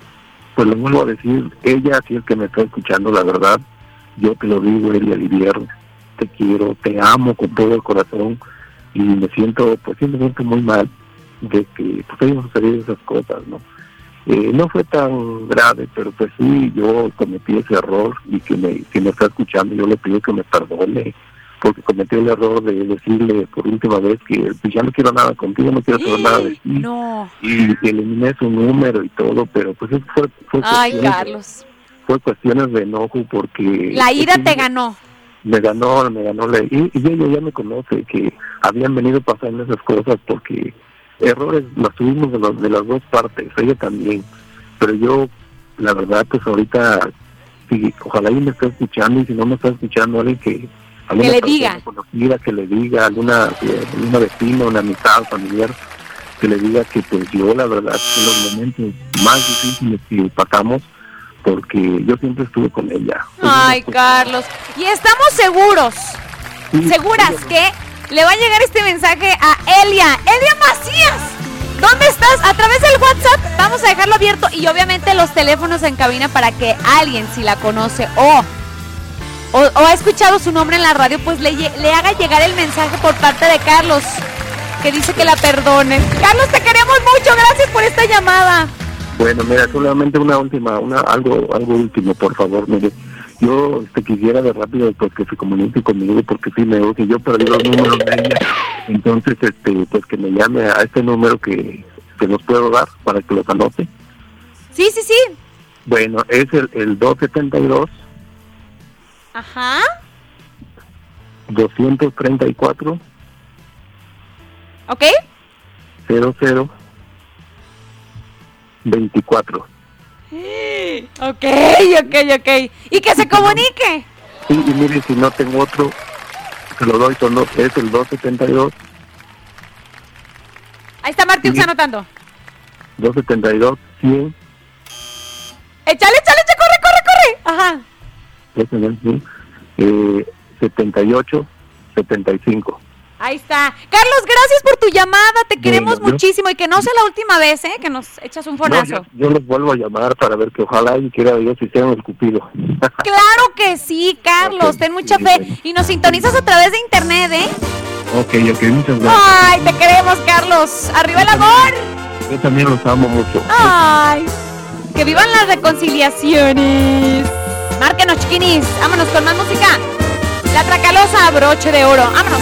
pues lo vuelvo a decir, ella sí es que me está escuchando, la verdad, yo te lo digo, Elia Livier, te quiero, te amo con todo el corazón y me siento, pues sí me siento muy mal de que pues hayan sucedido esas cosas, ¿no? Eh, no fue tan grave, pero pues sí, yo cometí ese error y que me, que me está escuchando, yo le pido que me perdone, porque cometí el error de decirle por última vez que pues ya no quiero nada contigo, no quiero saber nada de ti No. y eliminé su número y todo, pero pues fue, fue, Ay, fue cuestiones de enojo porque... La ira te ganó. Me ganó, me ganó la... Y, y ella ya me conoce que habían venido pasando esas cosas porque errores los tuvimos de, los, de las dos partes, ella también. Pero yo, la verdad, pues ahorita, sí, ojalá y me esté escuchando y si no me está escuchando alguien que... alguna le diga. conocida que le diga, alguna, eh, alguna vecina, una amistad familiar, que le diga que pues yo la verdad en los momentos más difíciles que pasamos porque yo siempre estuve con ella Ay, Carlos. Y estamos seguros, seguras que le va a llegar este mensaje a Elia. Elia Macías. ¿Dónde estás? A través del WhatsApp vamos a dejarlo abierto y obviamente los teléfonos en cabina para que alguien, si la conoce o, o, o ha escuchado su nombre en la radio, pues le, le haga llegar el mensaje por parte de Carlos, que dice que la perdonen. Carlos, te queremos mucho. Gracias por esta llamada. Bueno mira solamente una última una algo algo último por favor mire yo este quisiera de rápido pues que se comunique conmigo porque sí me que yo perdí los números de ella entonces este pues que me llame a este número que que nos puedo dar para que los anote Sí, sí, sí. bueno es el, el 272 Ajá. 234 ¿Ok? 00 24 Ok, ok, ok. Y que se comunique. Sí, y mire, si no tengo otro, se lo doy, son dos, es el 272, Ahí está Martín anotando. 272, 100, Échale, échale, échale, corre, corre, corre. Ajá. sí, eh, 78, 75. Ahí está. Carlos, gracias por tu llamada. Te queremos muchísimo y que no sea la última vez, ¿eh? Que nos echas un No, fonazo. yo, yo los vuelvo a llamar para ver que ojalá y quiera Dios si sean escupido. Claro que sí, Carlos. Ten mucha fe. Y nos sintonizas a través de internet, ¿eh? ok, ok, muchas gracias. Ay, te queremos, Carlos. Arriba el amor. Yo también los amo mucho. Ay. Que vivan las reconciliaciones. Márquenos, chiquinis. Vámonos con más música. La tracalosa broche de oro. Vámonos.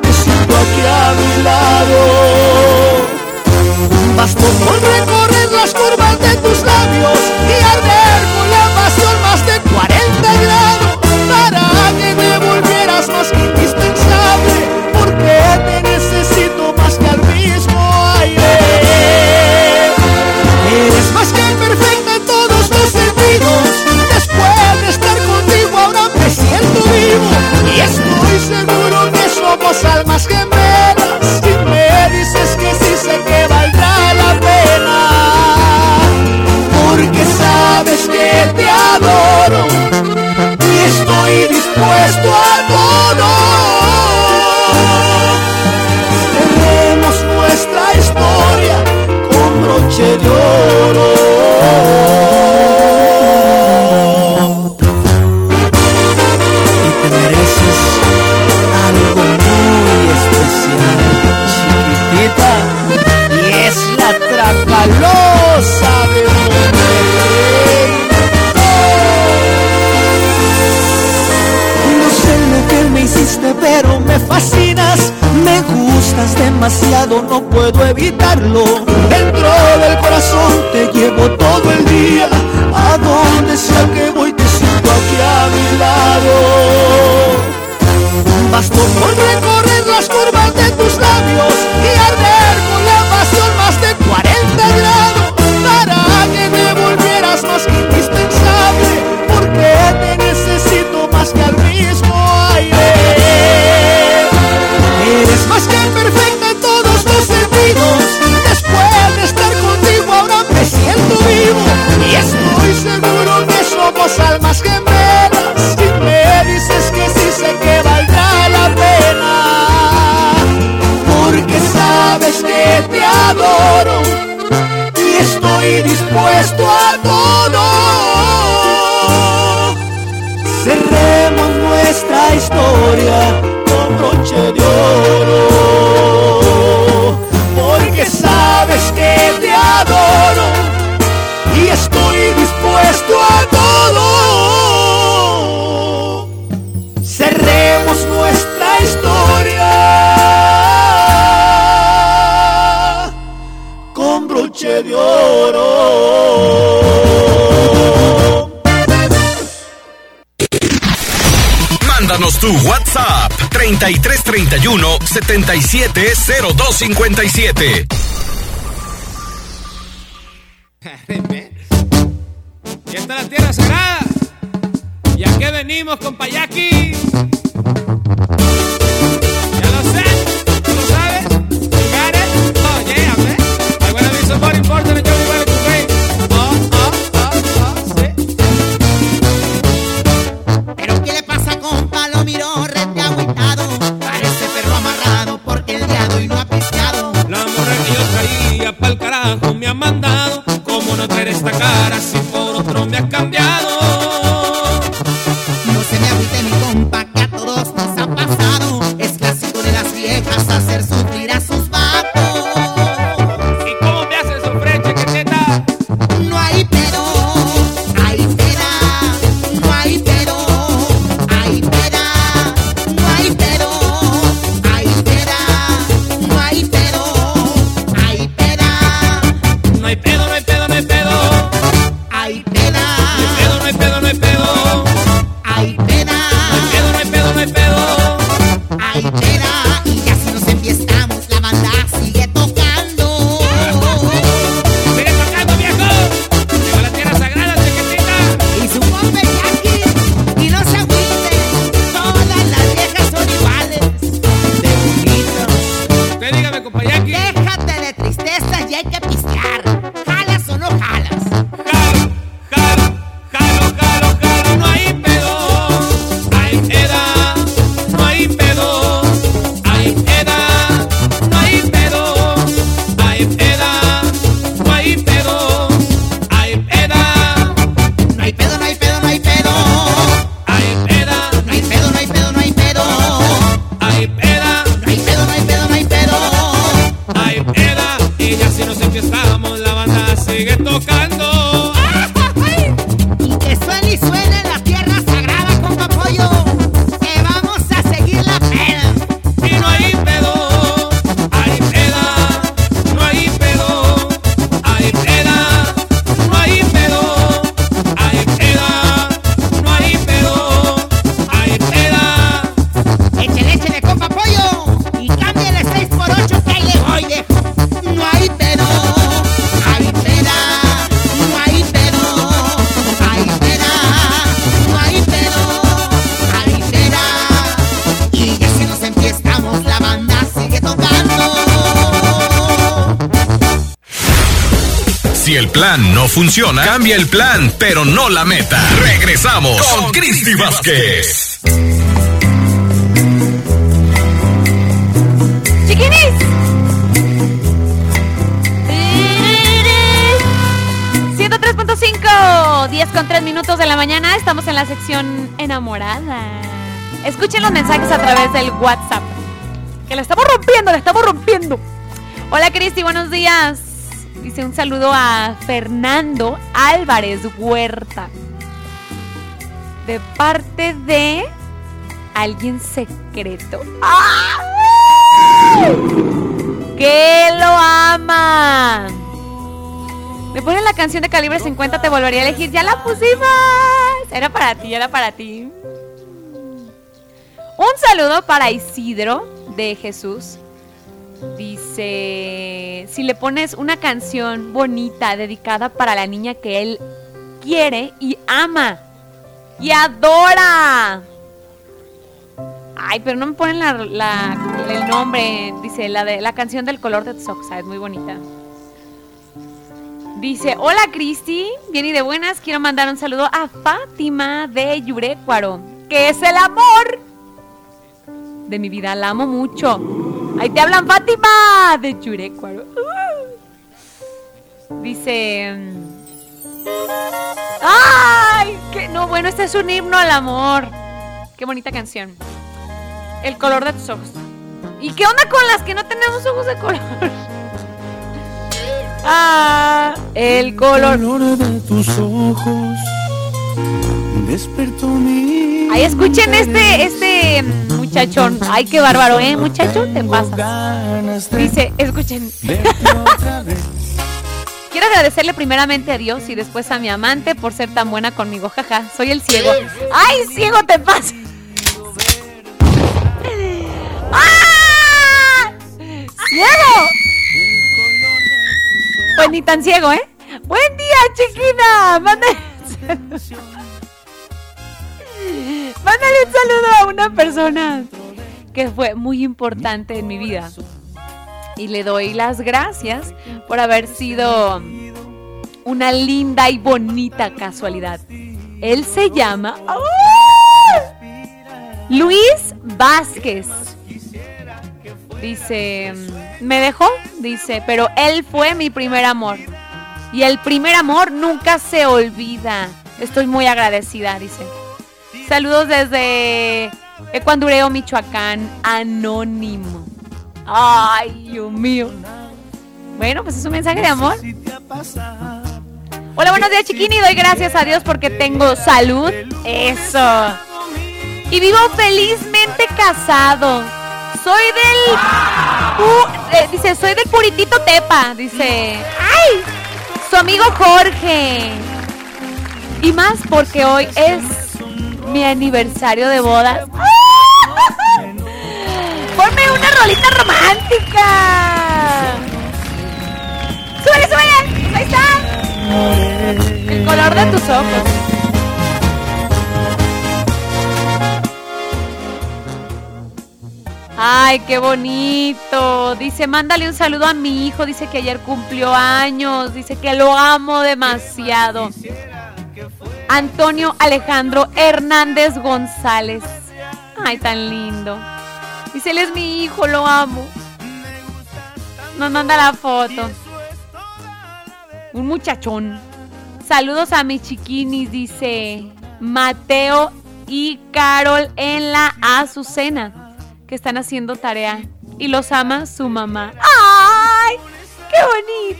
aquí a mi lado. Vas como recorrer las curvas de tus labios y al. demasiado, no puedo evitarlo. Dentro del corazón te llevo todo el día, a donde sea que voy te siento aquí a mi lado. Bastó por recorrer las curvas de tus labios y dispuesto a todo. Cerremos nuestra historia con broche de oro, porque sabes que te adoro y estoy dispuesto a todo. valle de oro. Mándanos tu WhatsApp 3331 770257. Funciona, cambia el plan, pero no la meta. Regresamos con Cristi Vázquez. ¡Chiquinis! 103.5, 10 con 3 minutos de la mañana. Estamos en la sección enamorada. Escuchen los mensajes a través del WhatsApp. Que la estamos rompiendo, la estamos rompiendo. Hola Cristi, buenos días. Dice un saludo a Fernando Álvarez Huerta. De parte de alguien secreto. ¡Ah! Que lo ama. Me ponen la canción de calibre 50, te volvería a elegir. Ya la pusimos. Era para ti, era para ti. Un saludo para Isidro de Jesús. Dice, si le pones una canción bonita dedicada para la niña que él quiere y ama y adora. Ay, pero no me ponen el nombre. Dice, la de la canción del color de tus ah, Es muy bonita. Dice, hola Cristi, bien y de buenas, quiero mandar un saludo a Fátima de Yurecuaro, que es el amor de mi vida, la amo mucho. Ahí te hablan Fátima de Yurecuaro. Dice, mm, ay, que no, bueno, este es un himno al amor. Qué bonita canción. El color de tus ojos. ¿Y qué onda con las que no tenemos ojos de color? Ah, el color. de tus ojos despertó mi. Ay, escuchen este, este muchachón. Ay, qué bárbaro, ¿eh? Muchacho, te pasas. Dice, escuchen. Quiero agradecerle primeramente a Dios y después a mi amante por ser tan buena conmigo. Jaja, soy el ciego. ¡Ay, ciego, te pasas! ¡Ah! ¡Ciego! Pues ni tan ciego, ¿eh? ¡Buen día, chiquina! Mándale. Mándale un saludo a una persona que fue muy importante en mi vida. Y le doy las gracias por haber sido una linda y bonita casualidad. Él se llama ¡Ah! Luis Vázquez. Dice, me dejó, dice, pero él fue mi primer amor. Y el primer amor nunca se olvida. Estoy muy agradecida, dice. Saludos desde Ecuandureo, Michoacán, anónimo. Ay, Dios mío. Bueno, pues es un mensaje de amor. Hola, buenos días, chiquini. Doy gracias a Dios porque tengo salud. Eso. Y vivo felizmente casado. Soy del. Eh, dice, soy del Puritito Tepa. Dice. ¡Ay! Su amigo Jorge. Y más porque hoy es mi aniversario de bodas. Ponme una rolita romántica. ¡Súbele, súbele! ¡Ahí está! El color de tus ojos. Ay, qué bonito. Dice, mándale un saludo a mi hijo. Dice que ayer cumplió años. Dice que lo amo demasiado. Antonio Alejandro Hernández González. Ay, tan lindo. Dice, él es mi hijo, lo amo. Nos manda la foto. Un muchachón. Saludos a mis chiquinis, dice Mateo y Carol en la Azucena, que están haciendo tarea. Y los ama su mamá. ¡Ay! ¡Qué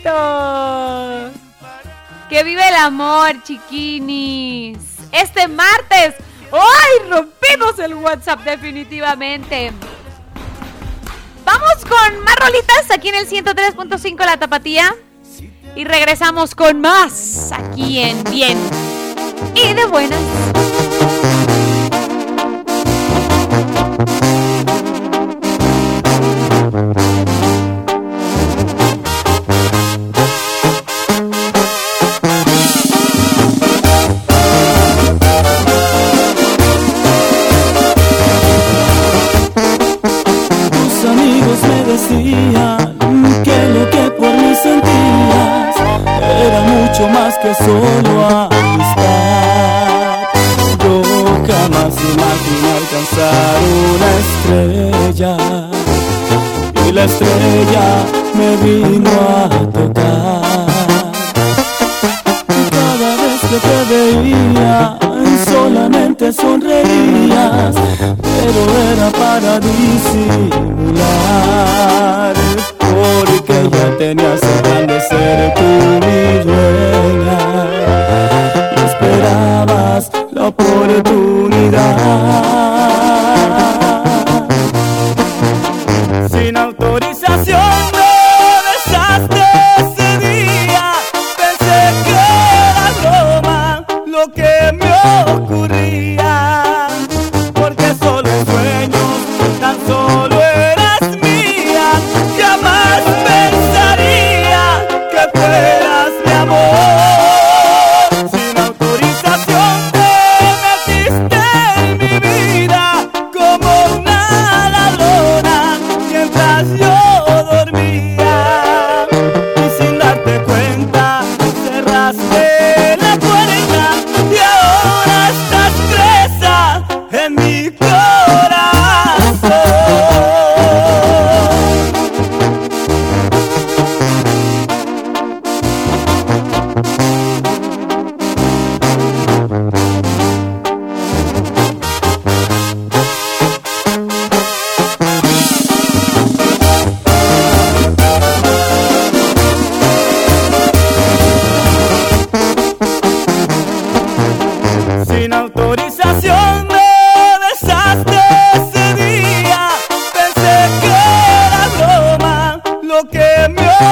bonito! ¡Que vive el amor, chiquinis! Este martes. ¡Ay! Rompimos el WhatsApp definitivamente. Vamos con más rolitas aquí en el 103.5 La Tapatía. Y regresamos con más aquí en Bien y de Buenas. que solo amistad. Yo jamás imaginé alcanzar una estrella y la estrella me vino a tocar. Y Cada vez que te veía solamente sonreías, pero era para disimular, porque ya tenías el plan de ser tu mi oportunidad.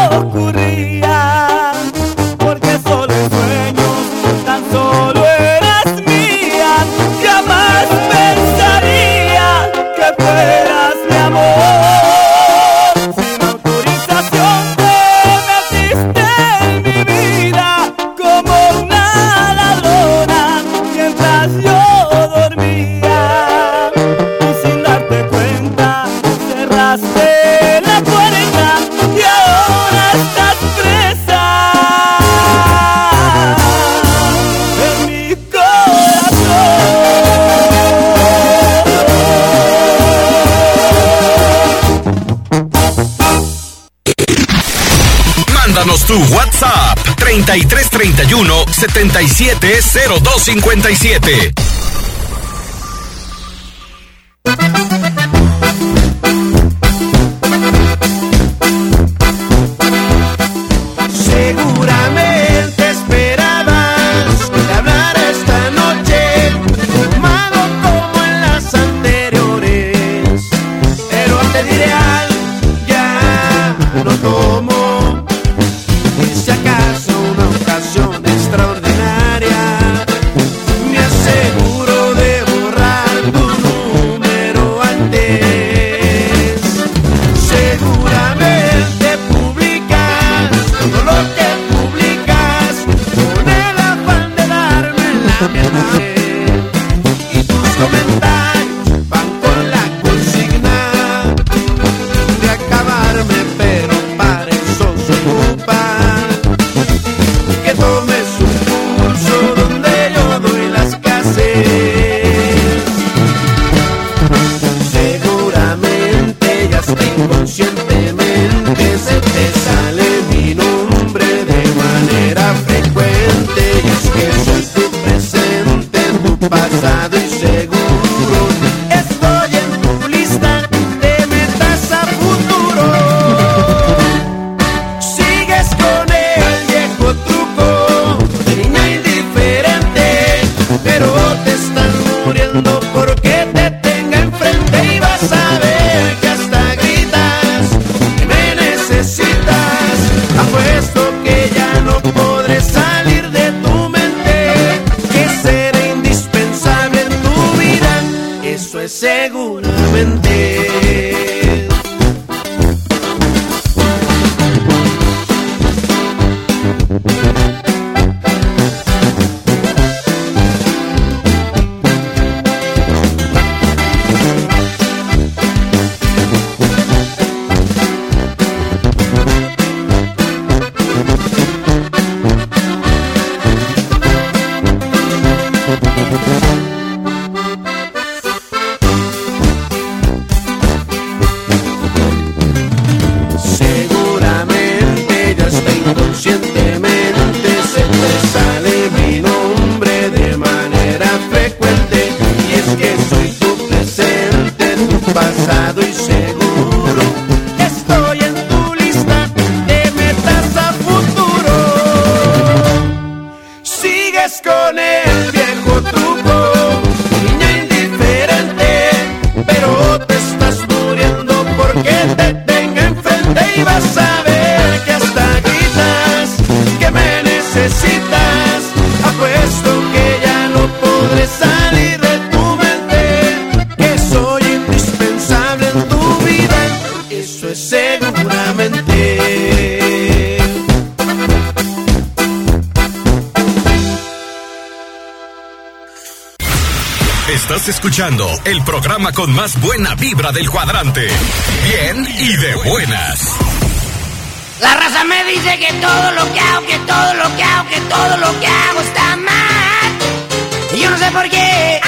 oh. Tu WhatsApp 3331 770257. El programa con más buena vibra del cuadrante. Bien y de buenas. La raza me dice que todo lo que hago, que todo lo que hago, que todo lo que hago está mal. Y yo no sé por qué.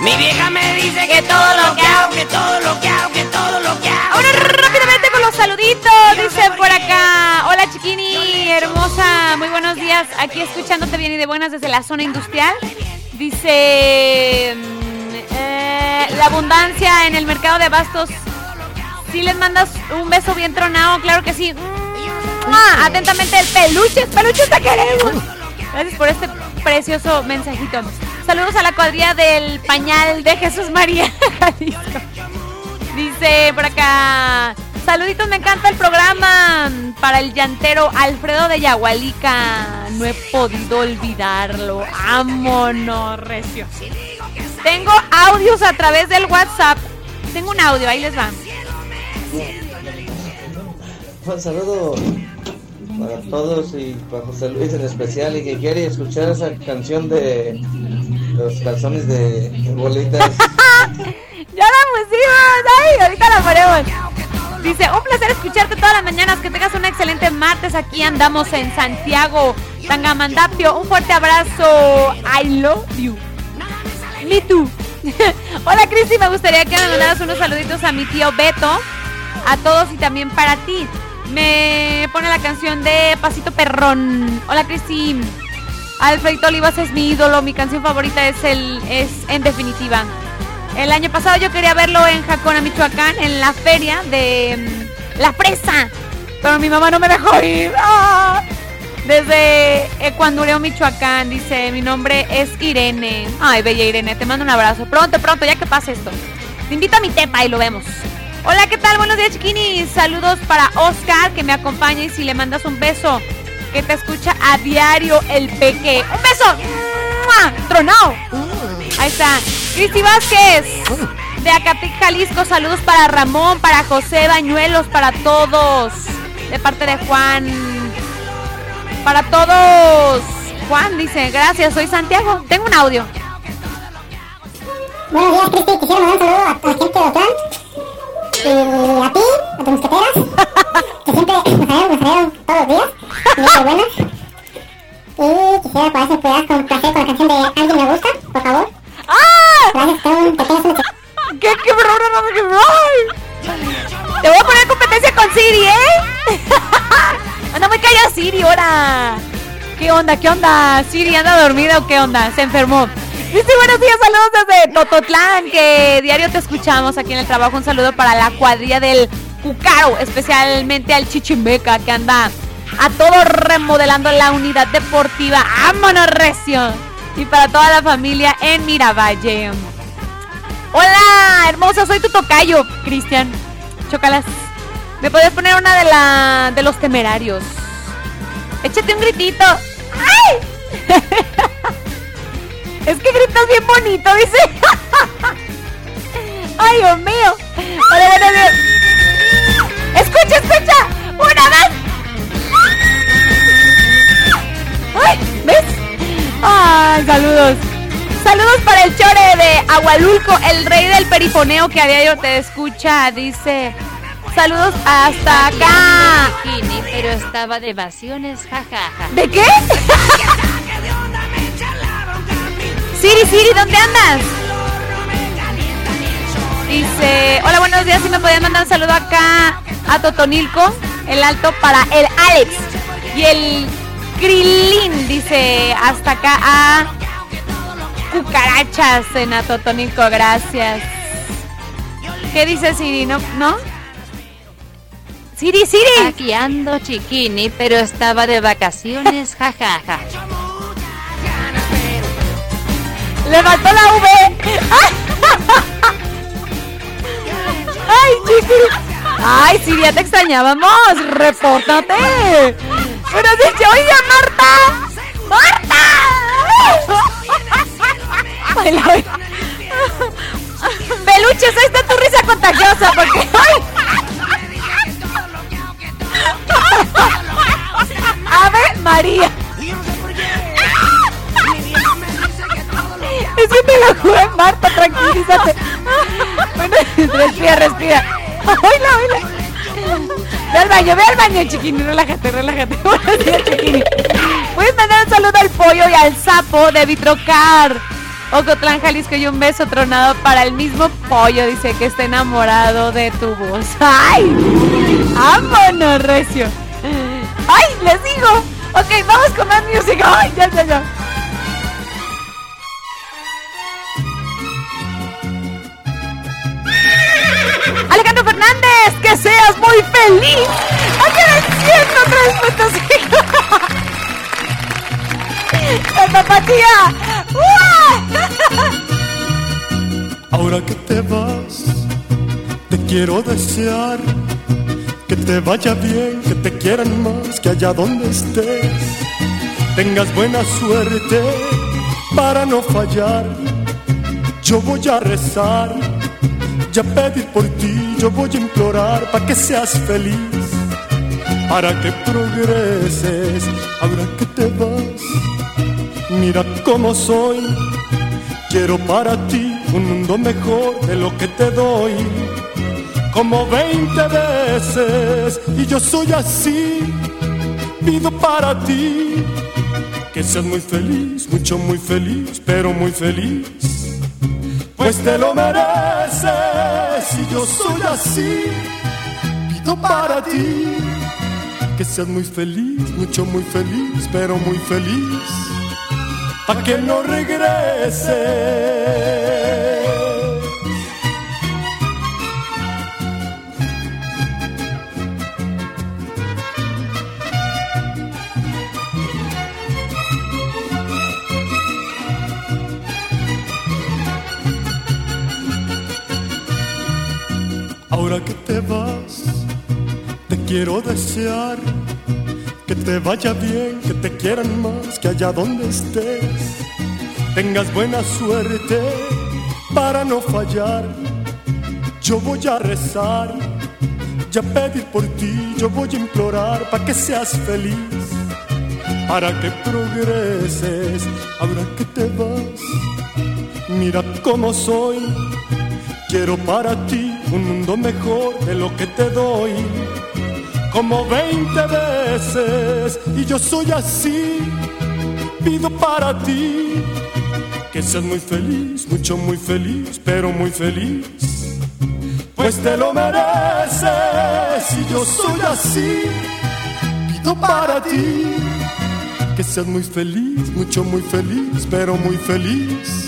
Mi vieja me dice que todo lo que hago, que todo lo que hago, que todo lo que hago. Ahora rápidamente con los saluditos, dice por acá. Hola chiquini, hermosa, muy buenos días. Aquí escuchándote bien y de buenas desde la zona industrial. Dice la abundancia en el mercado de abastos. Si les mandas un beso bien tronado, claro que sí. ¡Mua! Atentamente el peluche, peluche te queremos. Gracias por este precioso mensajito. Saludos a la cuadrilla del pañal de Jesús María. Dice por acá, saluditos, me encanta el programa para el llantero Alfredo de Yagualica. No he podido olvidarlo. Vámonos, recio. Tengo audios a través del WhatsApp. Tengo un audio, ahí les va. Un saludo para todos y para José Luis en especial y que quiere escuchar esa canción de los calzones de bolitas. Ya la pusimos, ay, ahorita la ponemos. Dice, un placer escucharte todas las mañanas, que tengas un excelente martes. Aquí andamos en Santiago, Tangamandapio. Un fuerte abrazo. I love you. Me. Hola Cristi, me gustaría que me mandaras unos saluditos a mi tío Beto, a todos y también para ti. Me pone la canción de Pasito Perrón. Hola Cristi. Alfredito Olivas es mi ídolo, mi canción favorita es el es en definitiva. El año pasado yo quería verlo en Jacona, Michoacán, en la feria de mm, La Fresa. Pero mi mamá no me dejó ir. ¡Ah! Desde Ecuandureo, Michoacán, dice, mi nombre es Irene. Ay, bella Irene, te mando un abrazo. Pronto, pronto, ya que pase esto. Te invito a mi tepa y lo vemos. Hola, ¿qué tal? Buenos días, chiquinis. Saludos para Oscar, que me acompaña y si le mandas un beso, que te escucha a diario el peque. ¡Un beso! ¡Mua! ¡Tronado! Ahí está. Cristi Vázquez, de Acatec, Jalisco. Saludos para Ramón, para José Bañuelos, para todos. De parte de Juan. Para todos. Juan dice, gracias, soy Santiago. Tengo un audio. Buenos días, Cristi. Quisiera mandar un saludo a, a la gente de Otlán. Y a ti, a tus mosqueteras, que siempre nos salieron, nos todos los días. Muy buenas. Y quisiera ver si pudieras complacer con la canción de Alguien me gusta, por favor. ¡Ah! Gracias, tengo un pequeño sueño. ¿Qué quebró? No, no, quebró. Te voy a poner competencia con Siri, ¿eh? Anda muy callada Siri, ahora. ¿Qué onda? ¿Qué onda? Siri, ¿anda dormida o qué onda? Se enfermó. Dice buenos días, saludos desde Tototlán, que diario te escuchamos aquí en el trabajo. Un saludo para la cuadrilla del Cucaro, especialmente al Chichimeca, que anda a todo remodelando la unidad deportiva. ¡Vámonos, recio! Y para toda la familia en Miravalle. Hola, hermosa, soy tu tocayo, Cristian. Chocalas. ¿Me podías poner una de la de los temerarios? Échate un gritito. ¡Ay! es que gritas bien bonito, dice. Ay, Dios mío. Hola, buenos días. Escucha, escucha. Una vez. Ay, ¿ves? Ay, saludos. Saludos para el chore de Agualulco, el rey del perifoneo que a diario te escucha. Dice, saludos hasta acá. Bikini, pero estaba de vacaciones, jajaja. ¿De qué? Siri, Siri, ¿dónde andas? Dice, hola, buenos días. Si me podían mandar un saludo acá a Totonilco, el alto para el Alex y el Krilin. Dice, hasta acá a cucarachas en Atotonilco, gracias. ¿Qué dice Siri? ¿No? ¿No? Siri, Siri. Aquí ando chiquini, pero estaba de vacaciones, jajaja. Le faltó la V. Ay, chiqui. Ay, sí, ya te extrañábamos. Repórtate. Pero dicho, oiga, Marta. ¡Marta! Peluches, ahí está tu risa contagiosa porque. ¡Ay! Es que me lo jugué, Marta, tranquilízate. Respira, respira. Oila, oila. Ve al baño, ve al baño, chiquini, relájate, relájate. Buenos días, chiquini. Puedes mandar un saludo al pollo y al sapo de Vitrocar. Ocotlán, Jalisco y un beso tronado para el mismo pollo. Dice que está enamorado de tu voz. ¡Ay! ¡Vámonos, recio! ¡Ay, les digo! Ok, vamos con más music. ¡Ay, ya, ya, ya! Alejandro Fernández, que seas muy feliz. Agradeciendo tres puntos. ¡El papatía! Ahora que te vas, te quiero desear te vaya bien, que te quieran más, que allá donde estés tengas buena suerte para no fallar. Yo voy a rezar, ya pedir por ti, yo voy a implorar para que seas feliz, para que progreses. Ahora que te vas, mira cómo soy. Quiero para ti un mundo mejor de lo que te doy. Como 20 veces, y yo soy así. Pido para ti que seas muy feliz, mucho, muy feliz, pero muy feliz. Pues te lo mereces, y yo soy así. Pido para ti que seas muy feliz, mucho, muy feliz, pero muy feliz pa' que no regrese. Ahora que te vas, te quiero desear que te vaya bien, que te quieran más, que allá donde estés tengas buena suerte para no fallar. Yo voy a rezar, ya pedir por ti, yo voy a implorar para que seas feliz, para que progreses. Ahora que te vas, mira cómo soy. Quiero para ti un mundo mejor de lo que te doy como 20 veces y yo soy así. Pido para ti que seas muy feliz, mucho, muy feliz, pero muy feliz. Pues te lo mereces y yo soy así. Pido para ti que seas muy feliz, mucho, muy feliz, pero muy feliz.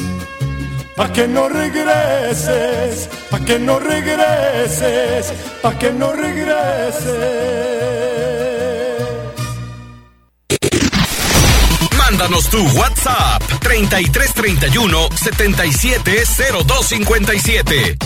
Pa' que no regreses, pa' que no regreses, pa' que no regreses. Mándanos tu WhatsApp 3331 770257.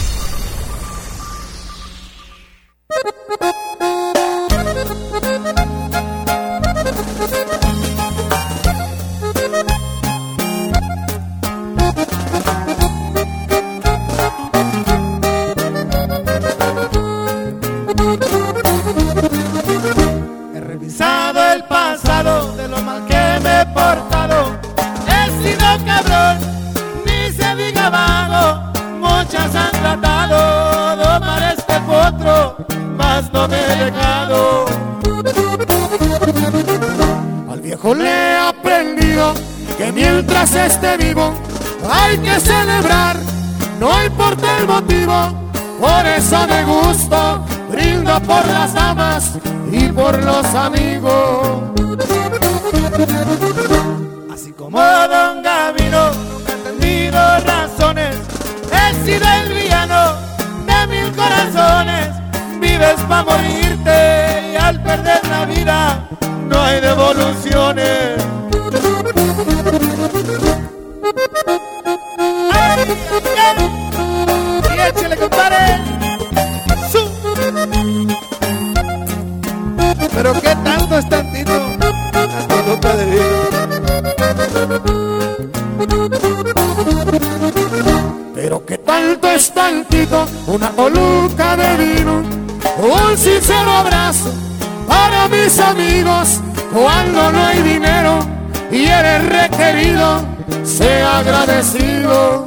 Motivo. Por eso me gusto, brindo por las damas y por los amigos. Así como Don Gavino, nunca he entendido razones. He sido el villano de mil corazones. Vives para morirte y al perder la vida no hay devoluciones. Tantito, una coluca de vino, un sincero abrazo para mis amigos cuando no hay dinero y eres requerido, sea agradecido.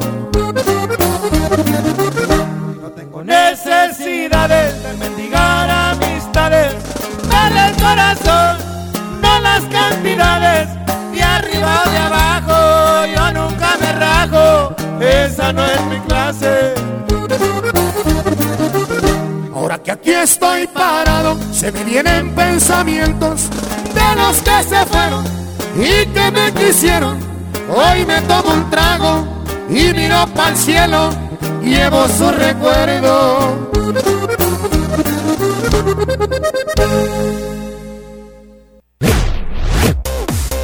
No tengo necesidades de mendigar amistades, dale el corazón, no las cantidades, de arriba o de abajo, yo nunca me rajo, esa no es mi clase. Aquí estoy parado, se me vienen pensamientos de los que se fueron y que me quisieron. Hoy me tomo un trago y miro para el cielo, llevo su recuerdo.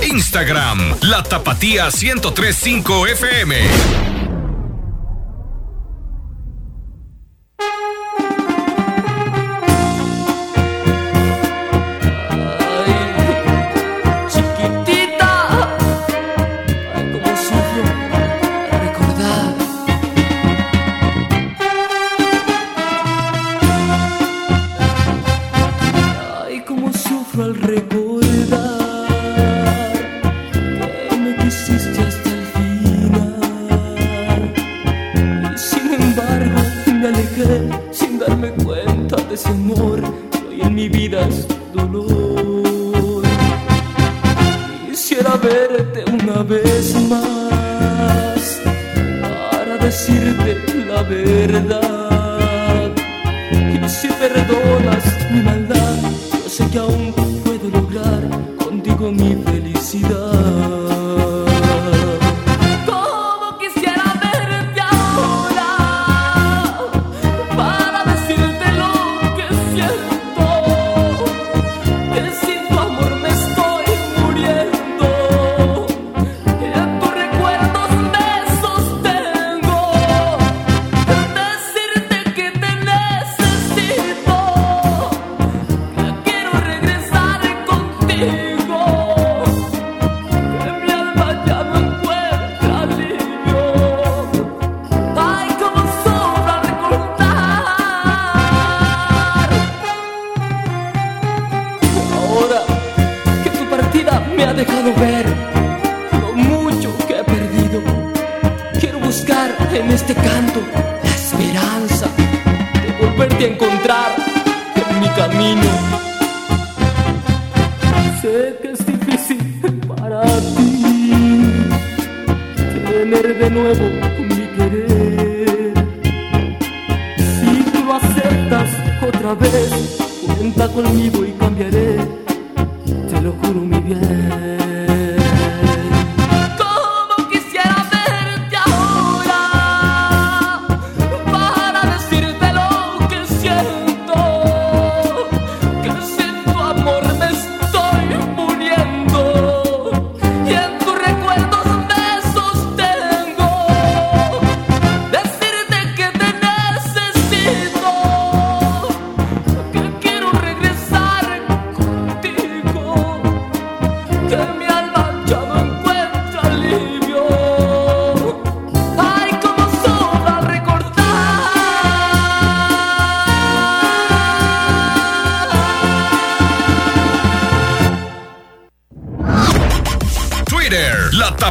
Instagram, La Tapatía 1035 FM.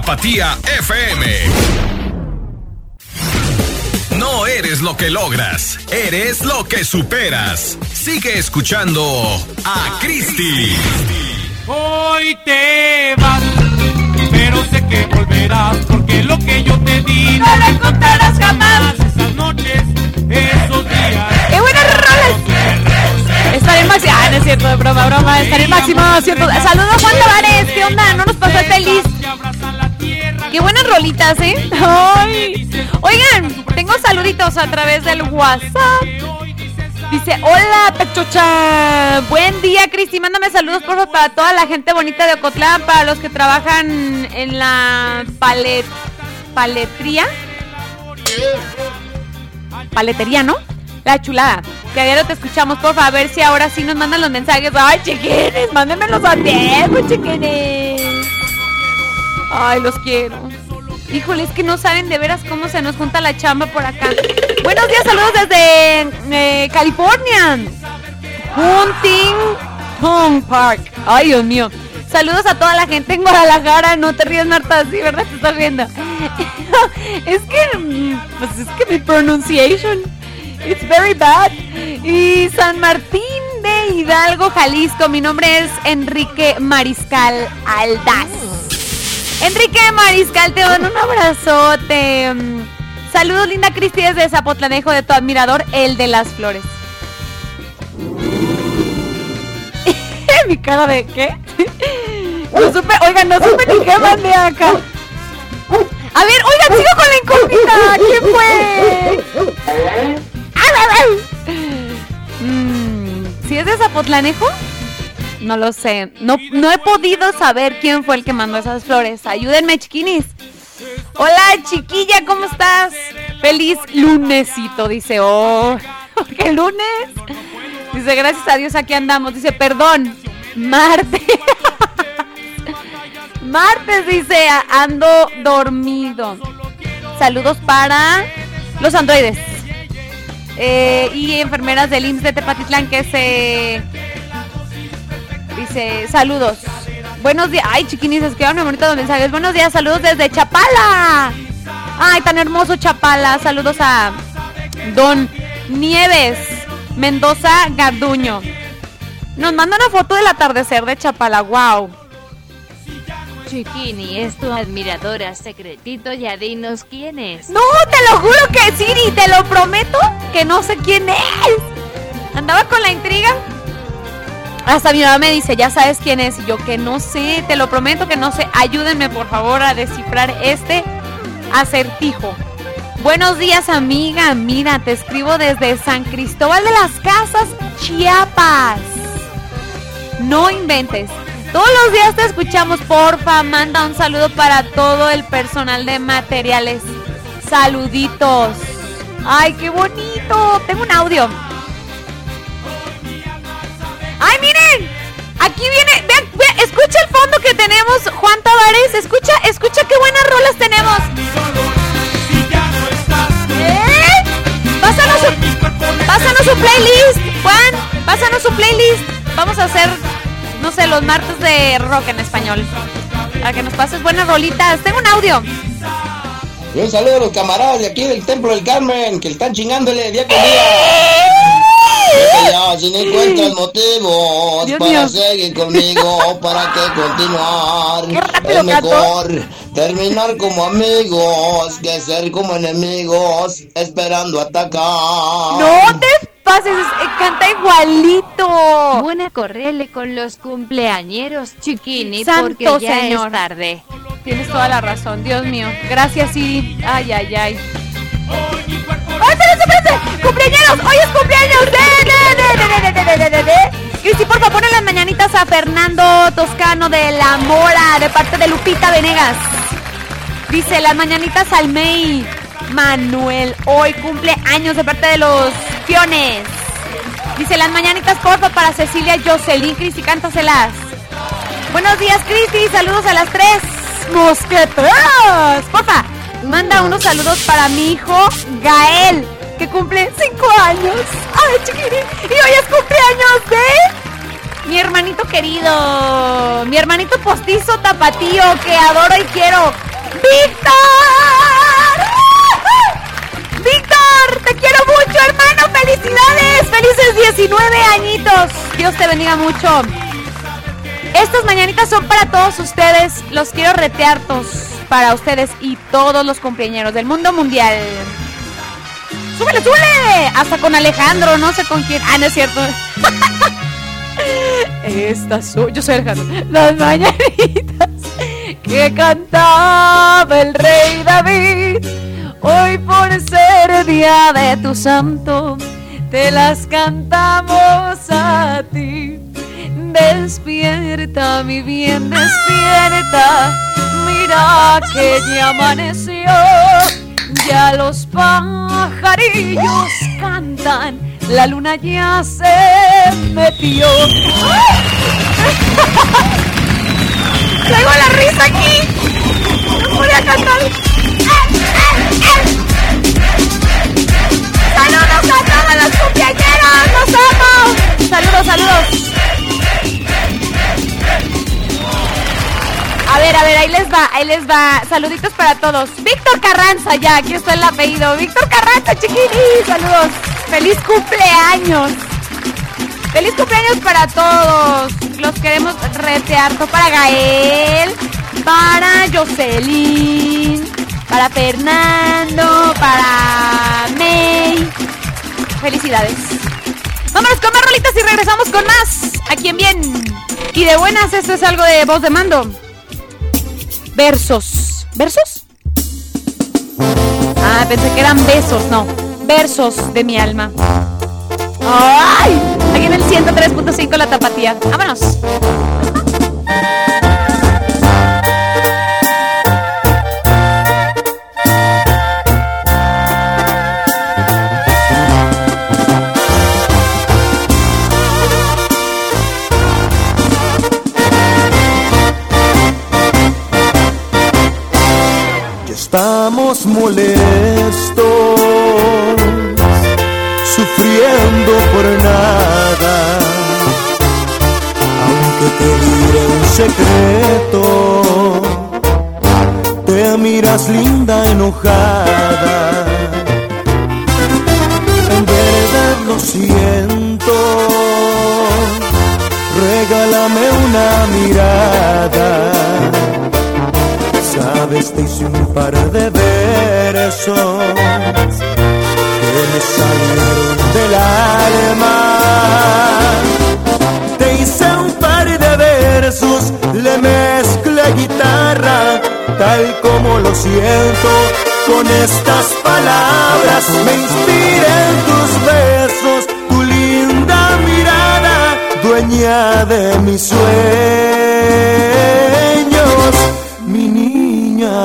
Tapatía FM. No eres lo que logras, eres lo que superas. Sigue escuchando a Cristi. Hoy te vas, pero sé que volverás, porque lo que yo te di no lo encontrarás jamás. Esas noches, esos días. ¡Qué buenas rolas! Estaré en máximo. Ah, no es cierto, broma, broma. Estaré en máximo. Cierto. Saludos, Juan Tavares. ¿Qué onda? No nos pasó el feliz. Qué buenas rolitas, ¿eh? Oigan, tengo saluditos a través del WhatsApp. Dice, hola Pechocha, buen día Cristi, mándame saludos por favor para toda la gente bonita de Ocotlán, para los que trabajan en la palet, paletría, paletería, ¿no? La chulada, que a diario te escuchamos, por favor, a ver si ahora sí nos mandan los mensajes. Ay, chiquines, mándenmelos a tiempo, chiquines. Ay, los quiero. Híjole, es que no saben de veras cómo se nos junta la chamba por acá. Buenos días, saludos desde eh, California. Huntington Park. Ay, Dios mío. Saludos a toda la gente en Guadalajara. No te rías, Marta, sí, ¿verdad? Te estás riendo. es que, pues es que mi pronunciation, it's very bad. Y San Martín de Hidalgo, Jalisco. Mi nombre es Enrique Mariscal Aldaz. Enrique Mariscal, te doy un abrazote. Saludos, linda Cristi, desde Zapotlanejo, de tu admirador, el de las flores. Mi cara de ¿qué? No supe, oigan, no supe ni qué mandé acá. A ver, oigan, sigo con la incógnita. ¿Quién fue? Mm, ¿Si es de Zapotlanejo? No lo sé. No, no he podido saber quién fue el que mandó esas flores. Ayúdenme, chiquinis. Hola, chiquilla, ¿cómo estás? Feliz lunesito, dice. Oh, ¿qué lunes? Dice, gracias a Dios aquí andamos. Dice, perdón, martes. martes, dice, ando dormido. Saludos para los androides. Eh, y enfermeras del IMSS de Tepatitlán que se... Dice, saludos. Buenos días. Ay, chiquinis, escriban bonitos mensajes. Buenos días, saludos desde Chapala. Ay, tan hermoso Chapala. Saludos a Don Nieves Mendoza Garduño. Nos manda una foto del atardecer de Chapala. Wow. Chiquini, es tu admiradora secretito, ya dinos quién es. No, te lo juro que Siri, te lo prometo que no sé quién es. Andaba con la intriga. Hasta mi mamá me dice, ya sabes quién es. Y yo que no sé, te lo prometo que no sé. Ayúdenme por favor a descifrar este acertijo. Buenos días amiga, mira, te escribo desde San Cristóbal de las Casas, Chiapas. No inventes. Todos los días te escuchamos, porfa, manda un saludo para todo el personal de materiales. Saluditos. Ay, qué bonito. Tengo un audio. ¡Ay, miren! Aquí viene, vean, vean, escucha el fondo que tenemos, Juan Tavares, escucha, escucha qué buenas rolas tenemos. ¿Eh? Pásanos su, pásanos su playlist, Juan, pásanos su playlist. Vamos a hacer, no sé, los martes de rock en español. Para que nos pases buenas rolitas. Tengo un audio. Y un saludo a los camaradas de aquí del Templo del Carmen, que están chingándole día con día. Si no encuentras motivos Dios para mío. seguir conmigo, para que continuar. rápido Es mejor terminar como amigos que ser como enemigos, esperando atacar. No te pases, eh, canta igualito. Buena correle con los cumpleañeros, chiquini, Santo porque ya Señor. es tarde. Tienes toda la razón. Dios mío. Gracias, Siri. Ay, ay, ay. ¡Oh, espérense, espérense! ¡Cumpleaños! ¡Hoy es cumpleaños! ¡De, de, de, de de, de, de, de, de. Cristi, por favor, en las mañanitas a Fernando Toscano de La Mora, de parte de Lupita Venegas. Dice, las mañanitas al May. Manuel, hoy cumple años de parte de los piones. Dice, las mañanitas, porfa, para Cecilia Jocelyn. Cristi, cántaselas. Buenos días, Cristi. Saludos a las tres mosqueteras. Porfa, manda unos saludos para mi hijo Gael, que cumple cinco años. Ay, chiquirín. Y hoy es cumpleaños de mi hermanito querido, mi hermanito postizo tapatío que adoro y quiero. ¡Víctor! ¡Víctor! ¡Te quiero mucho, hermano! ¡Felicidades! ¡Felices 19 añitos! Dios te bendiga mucho. Estas mañanitas son para todos ustedes. Los quiero reteartos para ustedes y todos los cumpleaños del mundo mundial. ¡Súbele, súbele! Hasta con Alejandro, no sé con quién. Ah, no es cierto. Estas son. Yo soy Alejandro. Las mañanitas que cantaba el rey David. Hoy por ser día de tu santo, te las cantamos a ti. Despierta, mi bien, despierta. Mira que ya amaneció. Ya los pajarillos cantan. La luna ya se metió. Traigo la risa aquí. No voy cantar. Saludos a todas las cumpleañeras. Los amo. Saludos, saludos. Ahí les va. Saluditos para todos. Víctor Carranza, ya, aquí está el apellido. Víctor Carranza, chiquini. Saludos. Feliz cumpleaños. Feliz cumpleaños para todos. Los queremos retear. Para Gael, para Jocelyn, para Fernando, para May. Felicidades. Vámonos con más rolitas y regresamos con más. Aquí en Bien. Y de buenas, esto es algo de voz de mando. Versos. ¿Versos? Ah, pensé que eran besos, no. Versos de mi alma. ¡Ay! Aquí en el 103.5 la tapatía. Vámonos. Estamos molestos, sufriendo por nada. Aunque te diré un secreto, te miras linda enojada. En verdad lo siento, regálame una mirada. Te hice un par de versos que me salieron del alma. Te hice un par de versos, le mezclé guitarra, tal como lo siento. Con estas palabras me inspiré en tus besos, tu linda mirada, dueña de mis sueños mi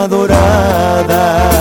adorada.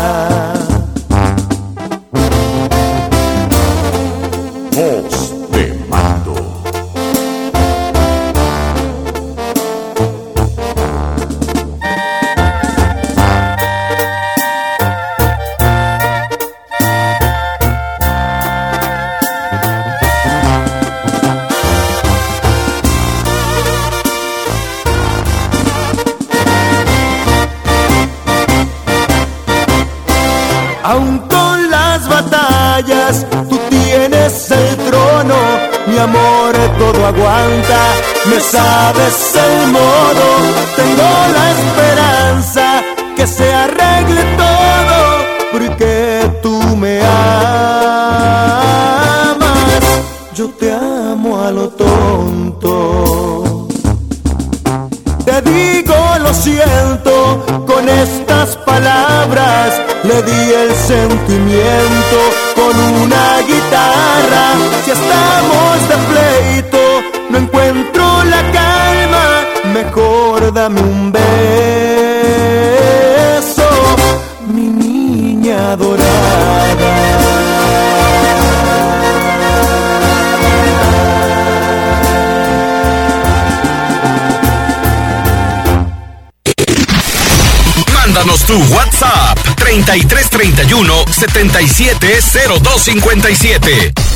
Tú tienes el trono, mi amor todo aguanta, me sabes el modo, tengo la esperanza que se arregle todo, porque tú me amas, yo te amo siento con estas palabras. Le di el sentimiento con una guitarra. Si estamos de pleito, no encuentro la calma. Mejor dame un Tu WhatsApp 3331 770257.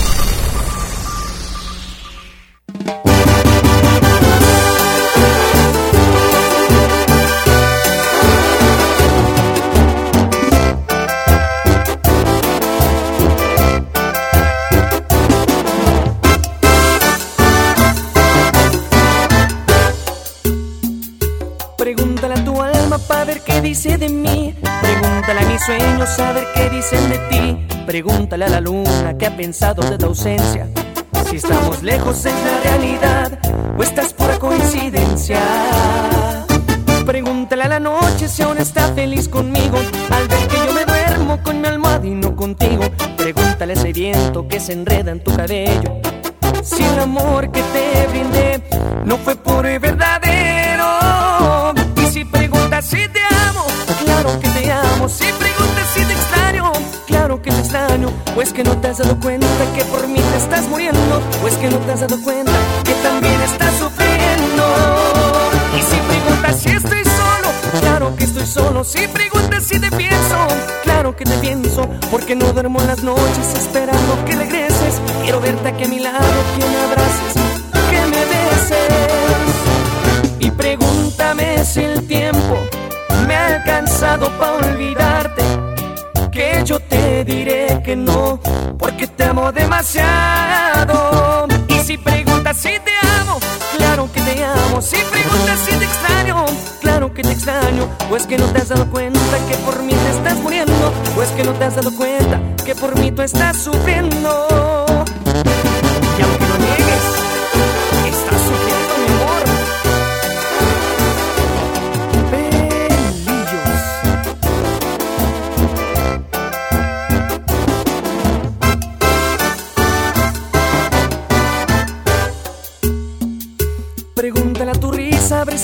Pregúntale a la luna qué ha pensado de tu ausencia. Si estamos lejos es la realidad o estás pura coincidencia. Pregúntale a la noche si aún está feliz conmigo al ver que yo me duermo con mi almohada y no contigo. Pregúntale a ese viento que se enreda en tu cabello. Si el amor que te brindé no fue puro y verdadero. Y si preguntas si extraño. Pues que no te has dado cuenta que por mí te estás muriendo. Pues que no te has dado cuenta que también estás sufriendo. Y si preguntas si estoy solo, claro que estoy solo. Si preguntas si te pienso, claro que te pienso. Porque no duermo las noches esperando que regreses. Quiero verte aquí a mi lado, que me abraces, que me beses. Y pregúntame si el tiempo me ha alcanzado para olvidarte. Que yo te diré que no, porque te amo demasiado. Y si preguntas si te amo, claro que te amo. Si preguntas si te extraño, claro que te extraño. Pues que no te has dado cuenta que por mí te estás muriendo. Pues que no te has dado cuenta que por mí tú estás sufriendo.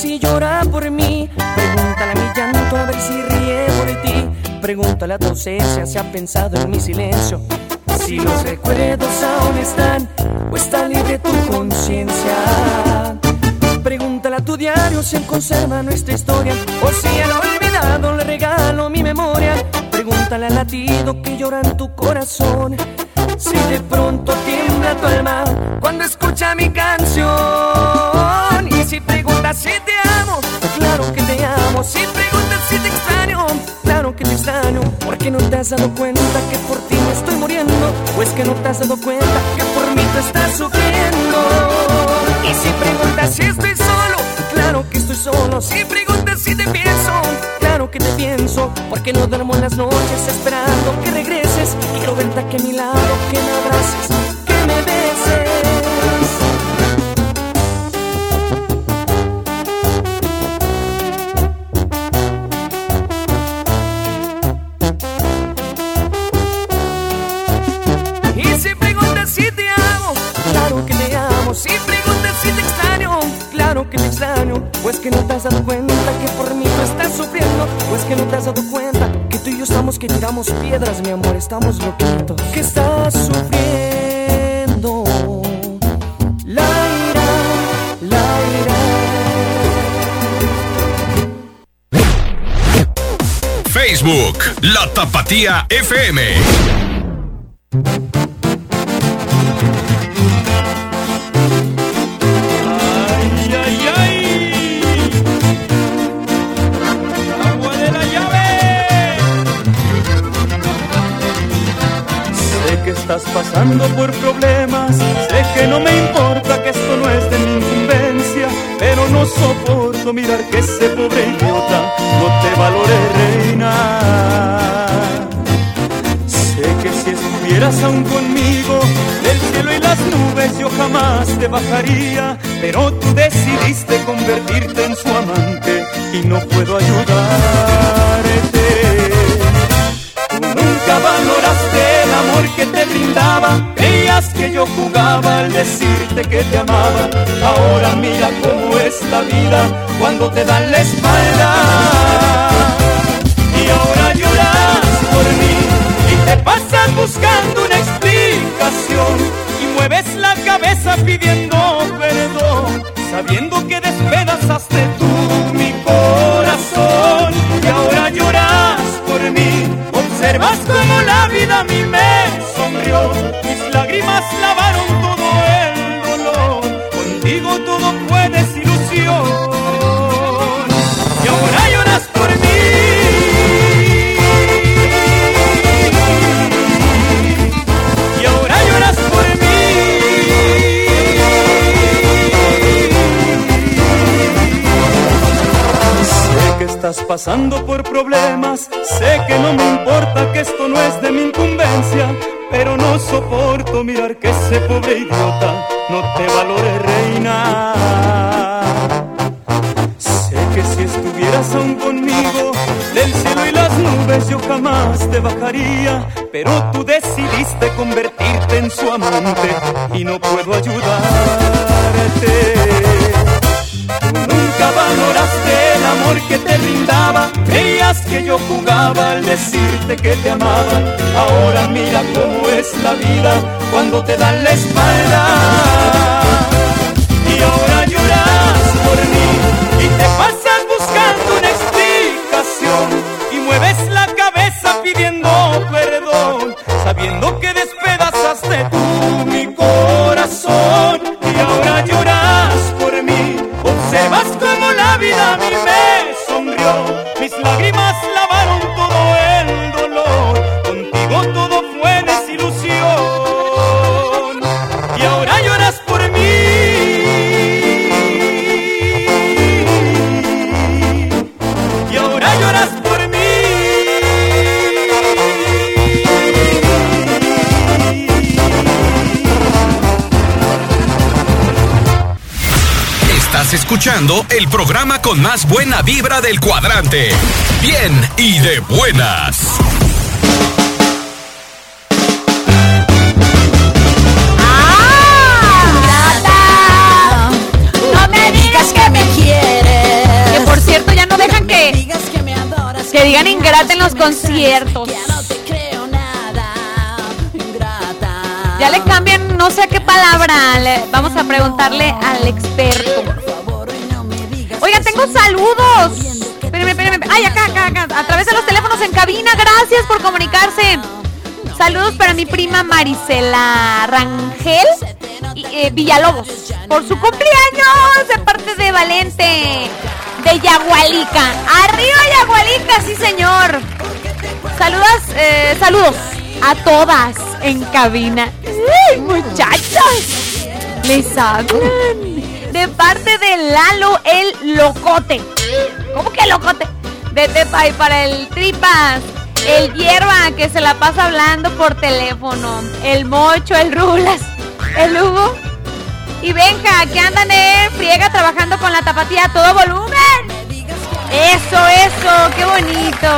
Si llora por mí. Pregúntale a mi llanto a ver si ríe por ti. Pregúntale a tu ausencia si ha pensado en mi silencio. Si los recuerdos aún están o está libre tu conciencia. Pregúntale a tu diario si él conserva nuestra historia o si él ha olvidado le regalo mi memoria. Pregúntale al latido que llora en tu corazón. Si de pronto tiembla tu alma cuando escucha mi canción. Y si preguntas si te amo. Si preguntas si te extraño, claro que te extraño. Porque no te has dado cuenta que por ti me estoy muriendo. Pues que no te has dado cuenta que por mí tú estás sufriendo. Y si preguntas si estoy solo, claro que estoy solo. Si preguntas si te pienso, claro que te pienso. Porque no duermo las noches esperando que regreses. Quiero verte aquí a mi lado, que me abraces, Pues que no te has dado cuenta que por mí tú estás sufriendo. Pues que no te has dado cuenta que tú y yo estamos que tiramos piedras, mi amor. Estamos loquitos. Que estás sufriendo. Laira, Laira. Facebook, La Tapatía FM. Mirar que ese pobre idiota no te valore, reina. Sé que si estuvieras aún conmigo, del cielo y las nubes yo jamás te bajaría, pero tú decidiste convertirte en su amante y no puedo ayudarte. Nunca valoraste el amor que te brindaba. Veías que yo jugaba al decirte que te amaba. Pasando escuchando el programa con más buena vibra del cuadrante. Bien y de buenas. No me digas que me quieres. Que por cierto ya no dejan que que digan ingrata en los conciertos. Ya le cambian no sé qué palabra. Le- vamos a preguntarle al experto. Saludos. Espérenme, espérenme. Ay, acá, acá, acá. A través de los teléfonos en cabina. Gracias por comunicarse. Saludos para mi prima Marisela Rangel eh, Villalobos. Por su cumpleaños de parte de Valente. De Yagualica. Arriba Yagualica, sí señor. Saludas, eh, saludos a todas en cabina. ¡Ay, muchachas! Les hablan. De parte de Lalo el Locote. ¿Cómo que Locote? De Tepa y para el Tripas. El Hierba que se la pasa hablando por teléfono. El Mocho, el Rulas. El Hugo. Y Benja, que andan en friega trabajando con la tapatía a todo volumen. Eso, eso, qué bonito.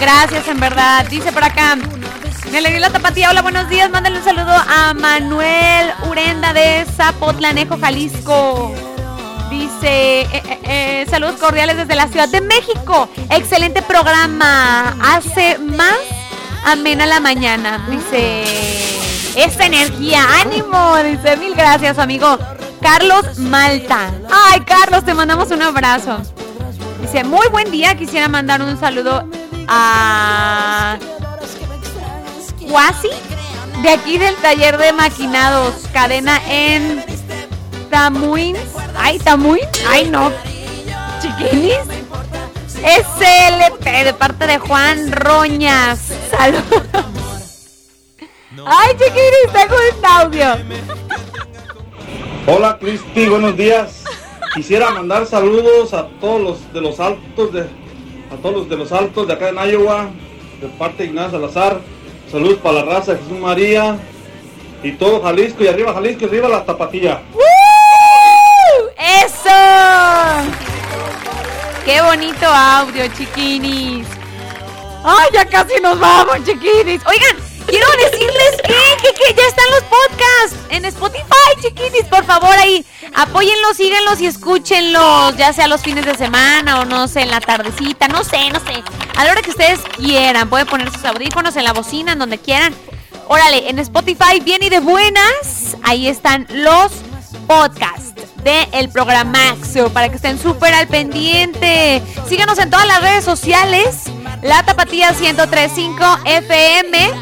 Gracias, en verdad. Dice por acá. Me le dio la tapatía. Hola, buenos días. Mándale un saludo a Manuel Urenda de Zapotlanejo, Jalisco. Dice, eh, eh, eh, saludos cordiales desde la Ciudad de México. Excelente programa. Hace más amena la mañana. Dice, esta energía, ánimo. Dice, mil gracias, amigo. Carlos Malta. Ay, Carlos, te mandamos un abrazo. Dice, muy buen día. Quisiera mandar un saludo a De aquí del taller de maquinados. Cadena en Tamuín. Ay, Tamuín. Ay, no. Chiquinis. SLP de parte de Juan Roñas. Saludos. Ay, chiquinis, tengo un audio. Hola Cristi, buenos días. Quisiera mandar saludos a todos los de los altos de a todos los de los altos de acá en Iowa, de parte de Ignacio Salazar. Saludos para la raza Jesús María y todo Jalisco y arriba Jalisco y arriba la tapatilla. ¡Eso! ¡Qué bonito audio, chiquinis! ¡Ay, ya casi nos vamos, chiquinis! Oigan, quiero decirles que, que, ya están los podcasts en Spotify, chiquinis. Por favor, ahí apóyenlos, síganlos y escúchenlos, ya sea los fines de semana o no sé, en la tardecita, no sé, no sé. A la hora que ustedes quieran, pueden poner sus audífonos en la bocina, en donde quieran. Órale, en Spotify, bien y de buenas, ahí están los podcasts de el programaxo para que estén súper al pendiente. Síganos en todas las redes sociales. La Tapatía 1035 FM,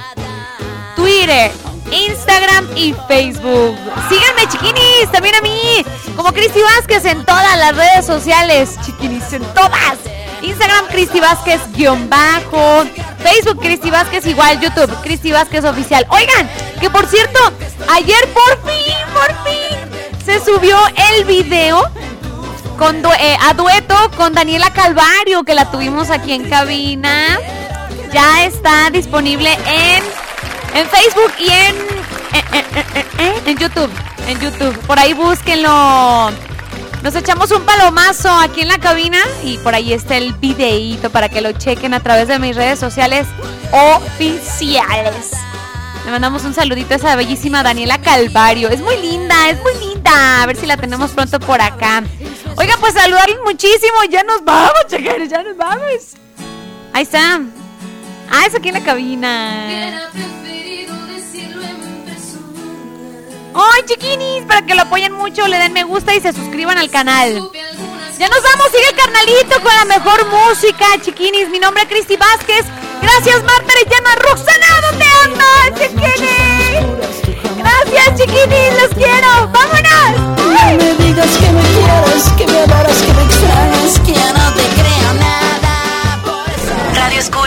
Twitter, Instagram y Facebook. Síganme, chiquinis, también a mí, como Cristi Vázquez en todas las redes sociales, chiquinis, en todas. Instagram Cristi Vázquez guion bajo, Facebook Cristi Vázquez igual, YouTube Cristi Vázquez oficial. Oigan, que por cierto, ayer por fin, por fin, se subió el video con eh, a dueto con Daniela Calvario, que la tuvimos aquí en cabina. Ya está disponible en, en Facebook y en, en, en- en- YouTube. En YouTube. Por ahí búsquenlo. Nos echamos un palomazo aquí en la cabina y por ahí está el videíto para que lo chequen a través de mis redes sociales oficiales. Le mandamos un saludito a esa bellísima Daniela Calvario. Es muy linda, es muy linda. A ver si la tenemos pronto por acá. Oiga, pues saludarles muchísimo. Ya nos vamos, chequeros, ya nos vamos. Ahí está. Ah, es aquí en la cabina. ¡Ay, chiquinis! Para que lo apoyen mucho, le den me gusta y se suscriban al canal. Ya nos vamos, sigue el carnalito con la mejor música, chiquinis. Mi nombre es Cristi Vázquez. Gracias, Marta Arellano. Roxana, ¿dónde andas, chiquinis? Gracias, chiquinis, los quiero. ¡Vámonos! No me digas que me quieres, que me adoras, que me extrañas, que no te creo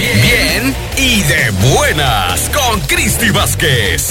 bien, bien y de buenas con Cristi Vázquez.